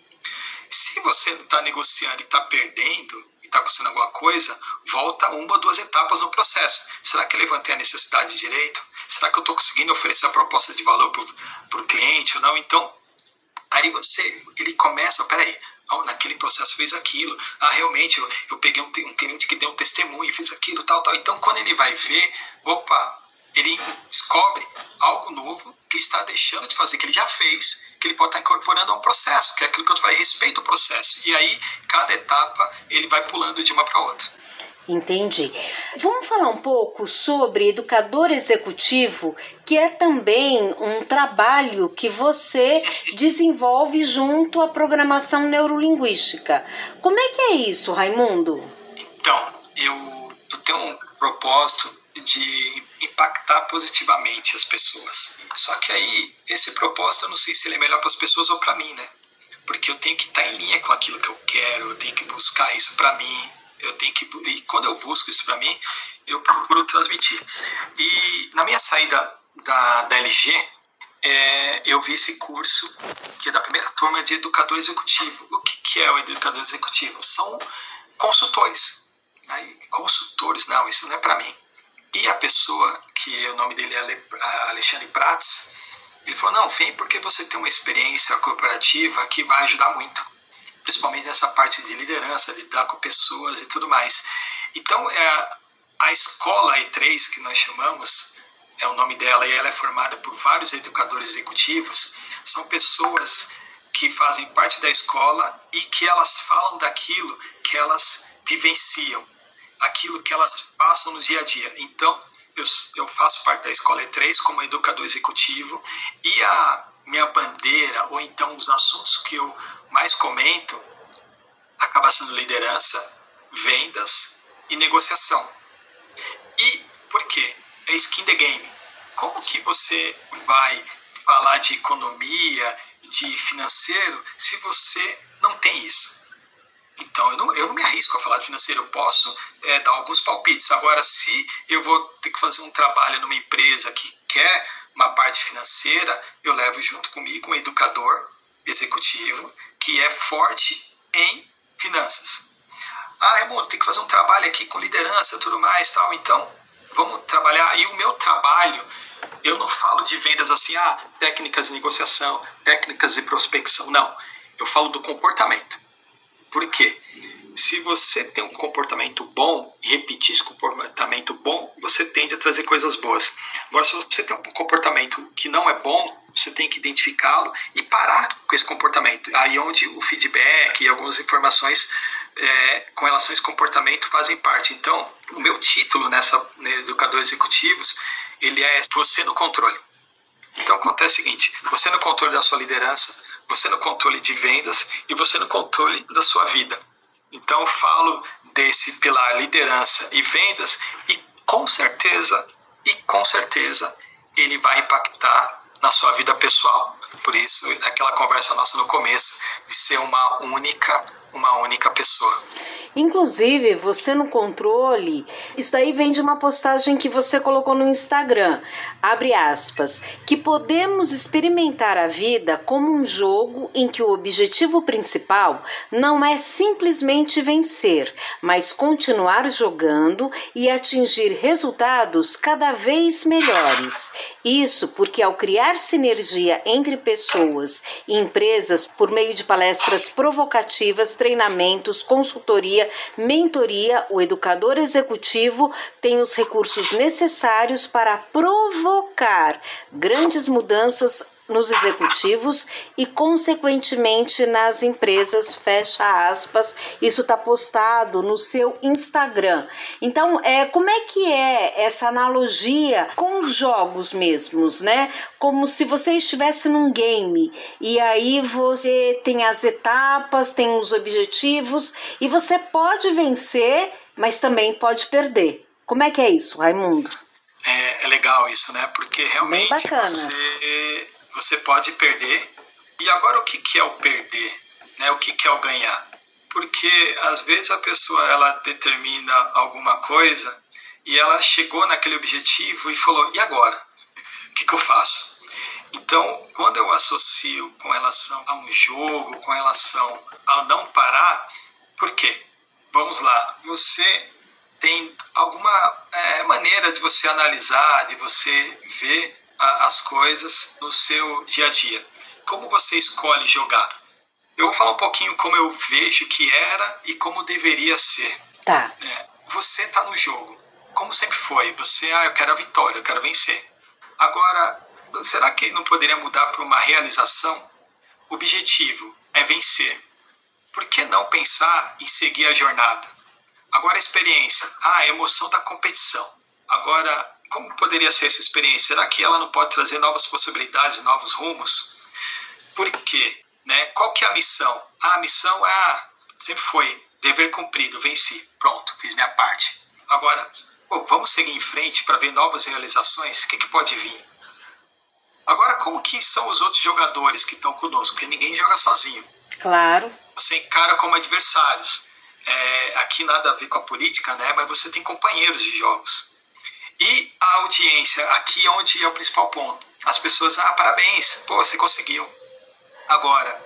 Se você não está negociando e está perdendo, e está custando alguma coisa, volta uma ou duas etapas no processo. Será que eu levantei a necessidade direito? Será que eu estou conseguindo oferecer a proposta de valor para o cliente ou não? Então, aí você, ele começa, peraí, naquele processo fez aquilo, ah, realmente, eu, eu peguei um, um cliente que deu um testemunho fez aquilo, tal, tal. Então, quando ele vai ver, opa, ele descobre algo novo que ele está deixando de fazer, que ele já fez, que ele pode estar incorporando a um processo, que é aquilo que eu te falei, respeita o processo. E aí, cada etapa, ele vai pulando de uma para outra. Entendi. Vamos falar um pouco sobre educador executivo, que é também um trabalho que você desenvolve junto à programação neurolinguística. Como é que é isso, Raimundo? Então, eu, eu tenho um propósito de impactar positivamente as pessoas. Só que aí, esse propósito, eu não sei se ele é melhor para as pessoas ou para mim, né? Porque eu tenho que estar em linha com aquilo que eu quero, eu tenho que buscar isso para mim, eu tenho que e quando eu busco isso para mim, eu procuro transmitir. E na minha saída da, da LG, é, eu vi esse curso que é da primeira turma de educador executivo. O que, que é o educador executivo? São consultores. Né? Consultores, não, isso não é para mim. E a pessoa, que o nome dele é Alexandre Prats, ele falou: não, vem porque você tem uma experiência corporativa que vai ajudar muito principalmente nessa parte de liderança, de lidar com pessoas e tudo mais. Então, é, a escola E3, que nós chamamos, é o nome dela, e ela é formada por vários educadores executivos, são pessoas que fazem parte da escola e que elas falam daquilo que elas vivenciam, aquilo que elas passam no dia a dia. Então, eu, eu faço parte da escola E3 como educador executivo e a minha bandeira, ou então os assuntos que eu mais comento, acaba sendo liderança, vendas e negociação. E por quê? É skin the game. Como que você vai falar de economia, de financeiro, se você não tem isso? Então, eu não, eu não me arrisco a falar de financeiro, eu posso é, dar alguns palpites. Agora, se eu vou ter que fazer um trabalho numa empresa que quer uma parte financeira, eu levo junto comigo um educador executivo que é forte em finanças. Ah, Raimundo, tem que fazer um trabalho aqui com liderança tudo mais, tal. Então, vamos trabalhar. E o meu trabalho, eu não falo de vendas assim, ah, técnicas de negociação, técnicas de prospecção. Não. Eu falo do comportamento. Por quê? Se você tem um comportamento bom repetir esse comportamento bom, você tende a trazer coisas boas. Agora, se você tem um comportamento que não é bom, você tem que identificá-lo e parar com esse comportamento. Aí onde o feedback e algumas informações é, com relação a esse comportamento fazem parte. Então, o meu título nessa né, Educador Executivos, ele é Você no Controle. Então, acontece o seguinte, você no controle da sua liderança, você no controle de vendas e você no controle da sua vida. Então, falo desse pilar liderança e vendas e com certeza, e com certeza, ele vai impactar na sua vida pessoal. Por isso, aquela conversa nossa no começo, de ser uma única, uma única pessoa. Inclusive, você no controle, isso daí vem de uma postagem que você colocou no Instagram, abre aspas, que podemos experimentar a vida como um jogo em que o objetivo principal não é simplesmente vencer, mas continuar jogando e atingir resultados cada vez melhores. Isso porque ao criar sinergia entre pessoas e empresas por meio de palestras provocativas, treinamentos, consultoria, mentoria, o educador executivo tem os recursos necessários para provocar grandes mudanças nos executivos e, consequentemente, nas empresas, fecha aspas. Isso está postado no seu Instagram. Então, é, como é que é essa analogia com os jogos mesmos, né? Como se você estivesse num game e aí você tem as etapas, tem os objetivos e você pode vencer, mas também pode perder. Como é que é isso, Raimundo? É, é legal isso, né? Porque realmente você você pode perder. E agora o que, que é o perder? Né? O que, que é o ganhar? Porque às vezes a pessoa ela determina alguma coisa e ela chegou naquele objetivo e falou: e agora? O que, que eu faço? Então, quando eu associo com relação a um jogo, com relação ao não parar, por quê? Vamos lá, você tem alguma é, maneira de você analisar, de você ver as coisas no seu dia a dia. Como você escolhe jogar? Eu vou falar um pouquinho como eu vejo que era e como deveria ser. Tá. É, você está no jogo, como sempre foi. Você, ah, eu quero a vitória, eu quero vencer. Agora, será que não poderia mudar para uma realização? O objetivo é vencer. Por que não pensar em seguir a jornada? Agora a experiência, ah, a emoção da competição. Agora como poderia ser essa experiência? Será que ela não pode trazer novas possibilidades, novos rumos? Por quê? Né? Qual que é a missão? Ah, a missão é, ah, sempre foi dever cumprido, venci, pronto, fiz minha parte. Agora, oh, vamos seguir em frente para ver novas realizações? O que, que pode vir? Agora, como que são os outros jogadores que estão conosco? Porque ninguém joga sozinho. Claro. Você encara como adversários. É, aqui nada a ver com a política, né? Mas você tem companheiros de jogos. E a audiência, aqui é onde é o principal ponto. As pessoas, ah, parabéns, pô, você conseguiu. Agora,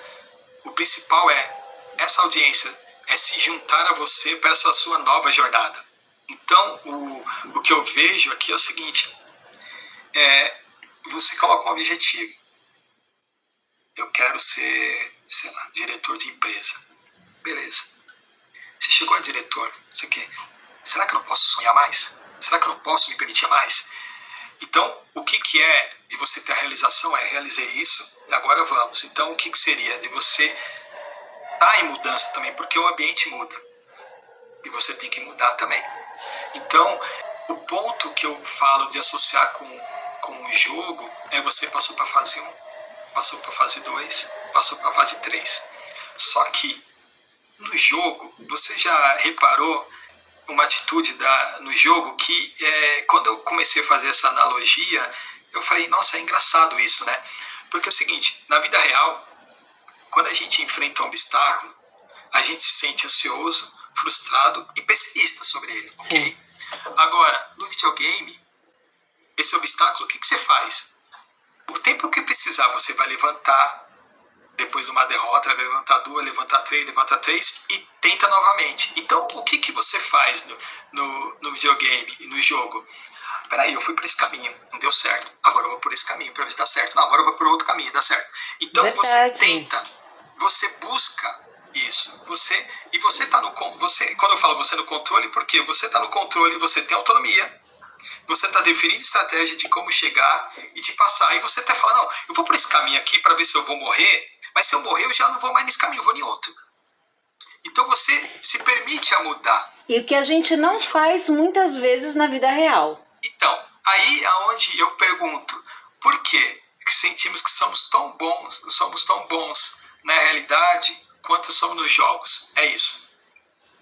o principal é essa audiência é se juntar a você para essa sua nova jornada. Então, o, o que eu vejo aqui é o seguinte: é, você coloca um objetivo. Eu quero ser, sei lá, diretor de empresa. Beleza. Você chegou a diretor, você quer. Será que eu não posso sonhar mais? Será que eu não posso me permitir mais? Então, o que, que é de você ter a realização? É realizei isso, agora vamos. Então, o que, que seria de você estar tá em mudança também? Porque o ambiente muda e você tem que mudar também. Então, o ponto que eu falo de associar com, com o jogo é você passou para fase 1, passou para fase 2, passou para fase 3. Só que no jogo, você já reparou uma atitude da, no jogo que é, quando eu comecei a fazer essa analogia, eu falei, nossa, é engraçado isso, né? Porque é o seguinte, na vida real, quando a gente enfrenta um obstáculo, a gente se sente ansioso, frustrado e pessimista sobre ele, ok? Agora, no videogame, esse obstáculo, o que, que você faz? O tempo que precisar, você vai levantar, depois de uma derrota, levantar duas, levantar três, levantar três e tenta novamente. Então, o que, que você faz no, no, no videogame e no jogo? Peraí, eu fui por esse caminho, não deu certo. Agora eu vou por esse caminho para ver se dá certo. Não, agora eu vou por outro caminho, dá certo. Então Verdade. você tenta, você busca isso. Você e você tá no você quando eu falo você no controle, porque você está no controle, você tem autonomia. Você está definindo estratégia de como chegar e de passar. E você até fala, não, eu vou por esse caminho aqui para ver se eu vou morrer, mas se eu morrer eu já não vou mais nesse caminho, eu vou em outro. Então você se permite a mudar. E o que a gente não faz muitas vezes na vida real. Então, aí aonde eu pergunto, por que sentimos que somos tão bons, somos tão bons na realidade quanto somos nos jogos. É isso.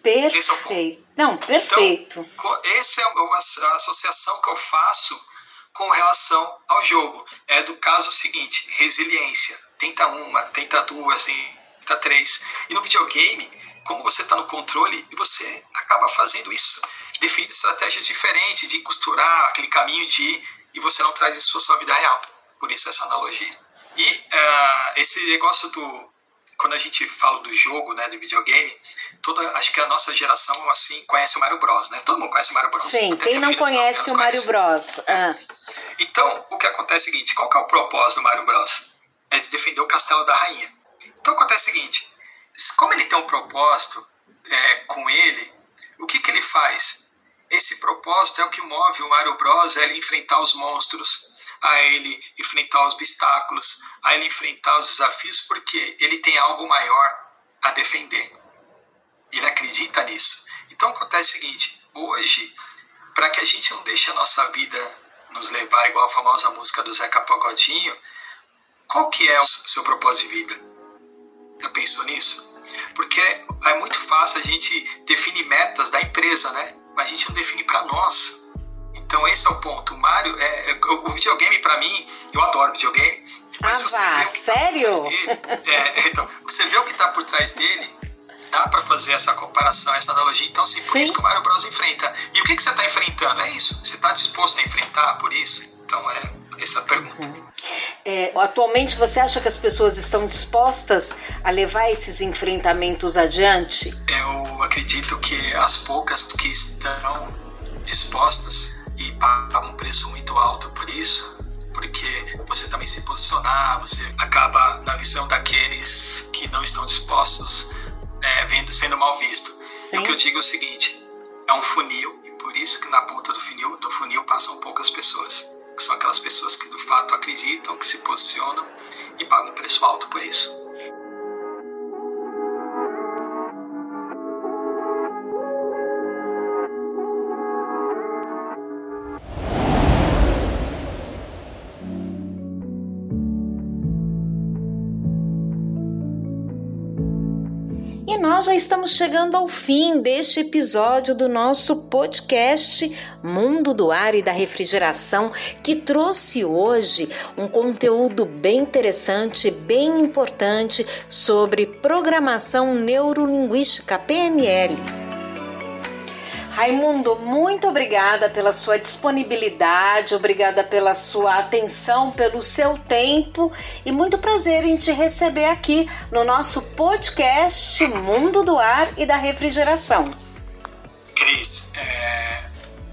Perfeito. É Não, perfeito. Então, essa é a associação que eu faço com relação ao jogo. É do caso seguinte: resiliência. Tenta uma, tenta duas, tenta três. E no videogame, como você está no controle, você acaba fazendo isso. Define estratégias diferentes de costurar aquele caminho de ir e você não traz isso para sua vida real. Por isso essa analogia. E uh, esse negócio do quando a gente fala do jogo, né, do videogame, toda, acho que a nossa geração assim conhece o Mario Bros, né? Todo mundo conhece o Mario Bros. Sim, quem não conhece o Mario Bros. Ah. Então, o que acontece é o seguinte, qual que é o propósito do Mario Bros? É de defender o castelo da rainha. Então acontece o seguinte, como ele tem um propósito é, com ele, o que, que ele faz? Esse propósito é o que move o Mario Bros a ele enfrentar os monstros, a ele enfrentar os obstáculos, a ele enfrentar os desafios, porque ele tem algo maior a defender. Ele acredita nisso. Então acontece o seguinte: hoje, para que a gente não deixe a nossa vida nos levar igual a famosa música do Zeca Pagodinho, qual que é o seu propósito de vida? Já pensou nisso? Porque é muito fácil a gente definir metas da empresa, né? Mas a gente não define para nós. Então esse é o ponto. O Mario, é, é o videogame para mim, eu adoro videogame. Mas ah, você vá, tá sério? Tá dele, é, então, você vê o que está por trás dele, dá para fazer essa comparação, essa analogia. Então, assim, por Sim. isso que o Mario Bros enfrenta. E o que, que você está enfrentando? É isso? Você está disposto a enfrentar por isso? Então, é essa a pergunta. Uhum. É, atualmente, você acha que as pessoas estão dispostas a levar esses enfrentamentos adiante? Eu acredito que as poucas que estão dispostas e paga um preço muito alto por isso, porque você também se posicionar, você acaba na visão daqueles que não estão dispostos, é, vendo, sendo mal visto. Sim. E o que eu digo é o seguinte: é um funil, e por isso que na ponta do funil, do funil passam poucas pessoas. Que são aquelas pessoas que de fato acreditam, que se posicionam e pagam um preço alto por isso. Nós já estamos chegando ao fim deste episódio do nosso podcast Mundo do Ar e da Refrigeração, que trouxe hoje um conteúdo bem interessante, bem importante sobre programação neurolinguística PNL. Raimundo, muito obrigada pela sua disponibilidade, obrigada pela sua atenção, pelo seu tempo e muito prazer em te receber aqui no nosso podcast Mundo do Ar e da Refrigeração. Cris, é,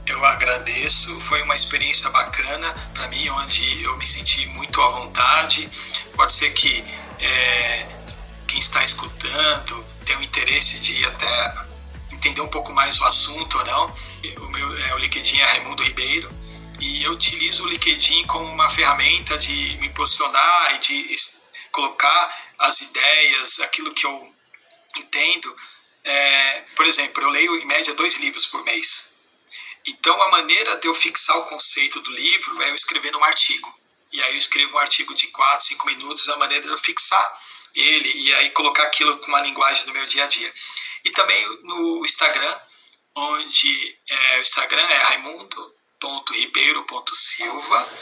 eu agradeço, foi uma experiência bacana para mim, onde eu me senti muito à vontade. Pode ser que é, quem está escutando tenha o interesse de até entender um pouco mais o assunto ou não. O meu é, o LinkedIn é Raimundo Ribeiro. e eu utilizo o LinkedIn como uma ferramenta de me posicionar e de colocar as ideias, aquilo que eu entendo. É, por exemplo, eu leio em média dois livros por mês. Então, a maneira de eu fixar o conceito do livro é eu escrever um artigo. E aí eu escrevo um artigo de 4, 5 minutos, é a maneira de eu fixar ele e aí colocar aquilo com uma linguagem do meu dia a dia. E também no Instagram, onde é, o Instagram é raimundo.ribeiro.silva,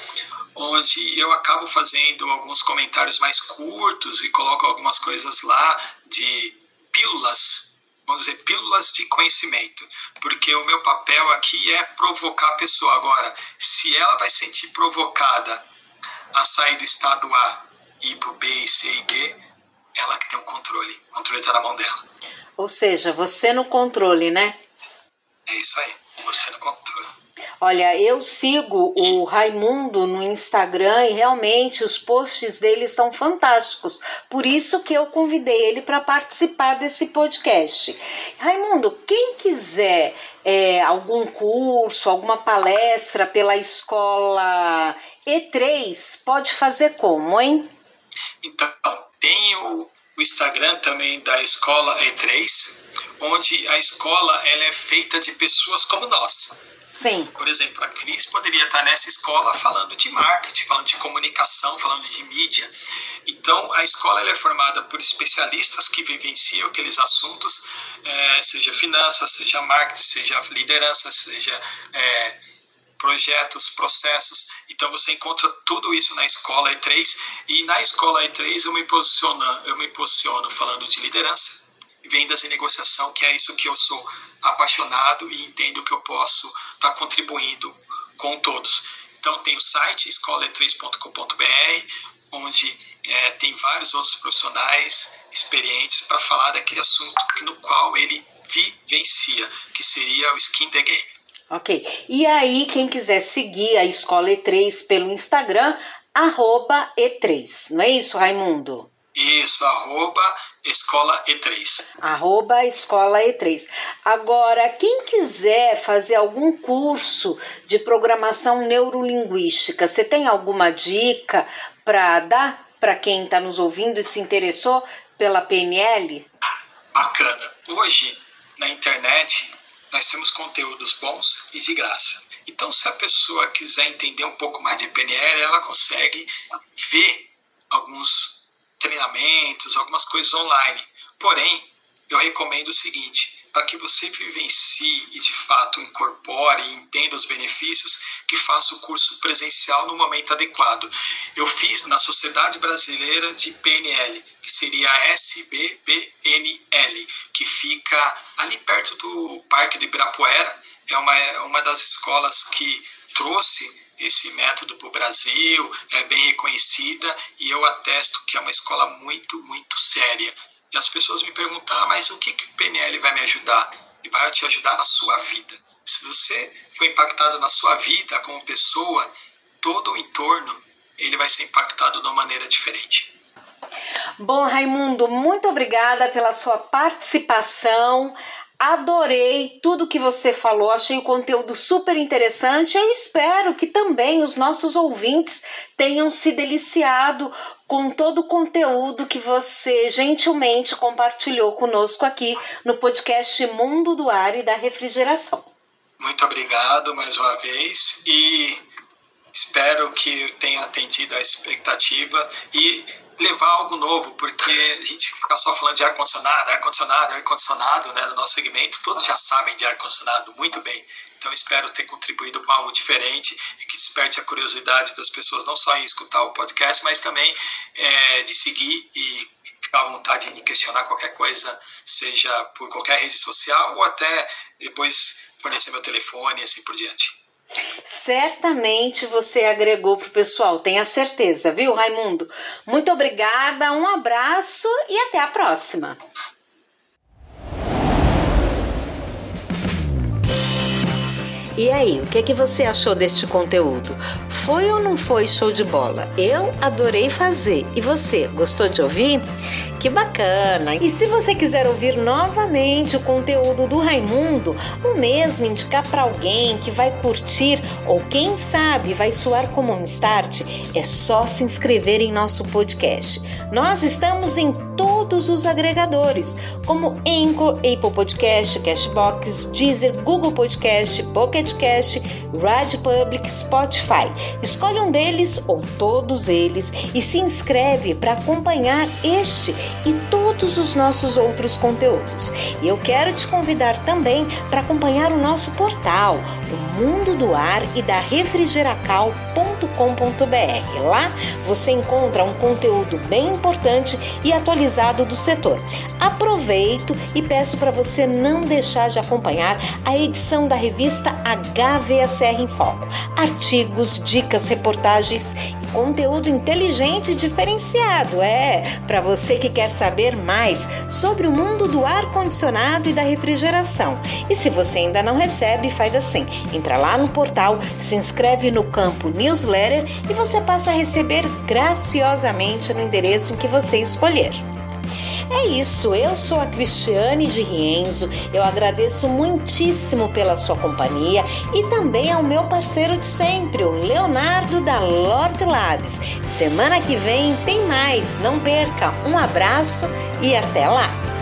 onde eu acabo fazendo alguns comentários mais curtos e coloco algumas coisas lá de pílulas, vamos dizer, pílulas de conhecimento, porque o meu papel aqui é provocar a pessoa. Agora, se ela vai sentir provocada a sair do estado A e ir para o B, C e D, ela que tem o controle. O controle está na mão dela. Ou seja, você no controle, né? É isso aí, você no controle. Olha, eu sigo o Raimundo no Instagram e realmente os posts dele são fantásticos. Por isso que eu convidei ele para participar desse podcast. Raimundo, quem quiser é, algum curso, alguma palestra pela escola E3, pode fazer como, hein? Então, tem o, o Instagram também da escola E3, onde a escola ela é feita de pessoas como nós. Sim. Por exemplo, a Cris poderia estar nessa escola falando de marketing, falando de comunicação, falando de mídia. Então, a escola é formada por especialistas que vivenciam aqueles assuntos, é, seja finanças, seja marketing, seja liderança, seja é, projetos, processos. Então você encontra tudo isso na escola E3 e na escola E3 eu me posiciono, eu me posiciono falando de liderança, vendas e negociação, que é isso que eu sou apaixonado e entendo que eu posso estar tá contribuindo com todos. Então tem o site escola3.com.br, onde é, tem vários outros profissionais experientes para falar daquele assunto no qual ele vivencia, que seria o skin the game. Ok. E aí, quem quiser seguir a Escola E3 pelo Instagram, arroba E3. Não é isso, Raimundo? Isso, arroba Escola E3. Arroba Escola E3. Agora, quem quiser fazer algum curso de programação neurolinguística, você tem alguma dica para dar para quem está nos ouvindo e se interessou pela PNL? Bacana. Hoje, na internet, nós temos conteúdos bons e de graça. Então, se a pessoa quiser entender um pouco mais de PNL, ela consegue ver alguns treinamentos, algumas coisas online. Porém, eu recomendo o seguinte: para que você vivencie e de fato incorpore e entenda os benefícios, que faça o curso presencial no momento adequado. Eu fiz na Sociedade Brasileira de PNL, que seria a SBPNL, que fica ali perto do Parque de Ibirapuera. É uma, é uma das escolas que trouxe esse método para o Brasil, é bem reconhecida e eu atesto que é uma escola muito, muito séria. As pessoas me perguntam, ah, mas o que, que o PNL vai me ajudar? E vai te ajudar na sua vida. Se você foi impactado na sua vida como pessoa, todo o entorno ele vai ser impactado de uma maneira diferente. Bom, Raimundo, muito obrigada pela sua participação. Adorei tudo que você falou, achei o conteúdo super interessante. Eu espero que também os nossos ouvintes tenham se deliciado com todo o conteúdo que você gentilmente compartilhou conosco aqui no podcast Mundo do Ar e da Refrigeração. Muito obrigado mais uma vez e espero que tenha atendido a expectativa e levar algo novo, porque a gente fica só falando de ar-condicionado, ar-condicionado, ar-condicionado, né, no nosso segmento, todos já sabem de ar-condicionado muito bem. Então espero ter contribuído com algo diferente e que desperte a curiosidade das pessoas, não só em escutar o podcast, mas também é, de seguir e ficar à vontade em questionar qualquer coisa, seja por qualquer rede social ou até depois fornecer meu telefone e assim por diante. Certamente você agregou para o pessoal, tenha certeza, viu, Raimundo? Muito obrigada, um abraço e até a próxima. E aí, o que, que você achou deste conteúdo? Foi ou não foi show de bola? Eu adorei fazer. E você, gostou de ouvir? Que bacana! E se você quiser ouvir novamente o conteúdo do Raimundo, ou mesmo indicar para alguém que vai curtir ou quem sabe vai soar como um start, é só se inscrever em nosso podcast. Nós estamos em todos os agregadores, como Anchor, Apple Podcast, Cashbox, Deezer, Google Podcast, Pocket Cast, Radio Public, Spotify. Escolhe um deles ou todos eles e se inscreve para acompanhar este e todos os nossos outros conteúdos. E eu quero te convidar também para acompanhar o nosso portal, o Mundo do Ar e da refrigeracal.com.br. Lá você encontra um conteúdo bem importante e atualizado do setor. Aproveito e peço para você não deixar de acompanhar a edição da revista HVACR em Foco. Artigos, dicas, reportagens conteúdo inteligente e diferenciado. É, para você que quer saber mais sobre o mundo do ar-condicionado e da refrigeração. E se você ainda não recebe, faz assim: entra lá no portal, se inscreve no campo newsletter e você passa a receber graciosamente no endereço que você escolher. É isso, eu sou a Cristiane de Rienzo, eu agradeço muitíssimo pela sua companhia e também ao meu parceiro de sempre, o Leonardo da Lord Labs. Semana que vem tem mais, não perca. Um abraço e até lá!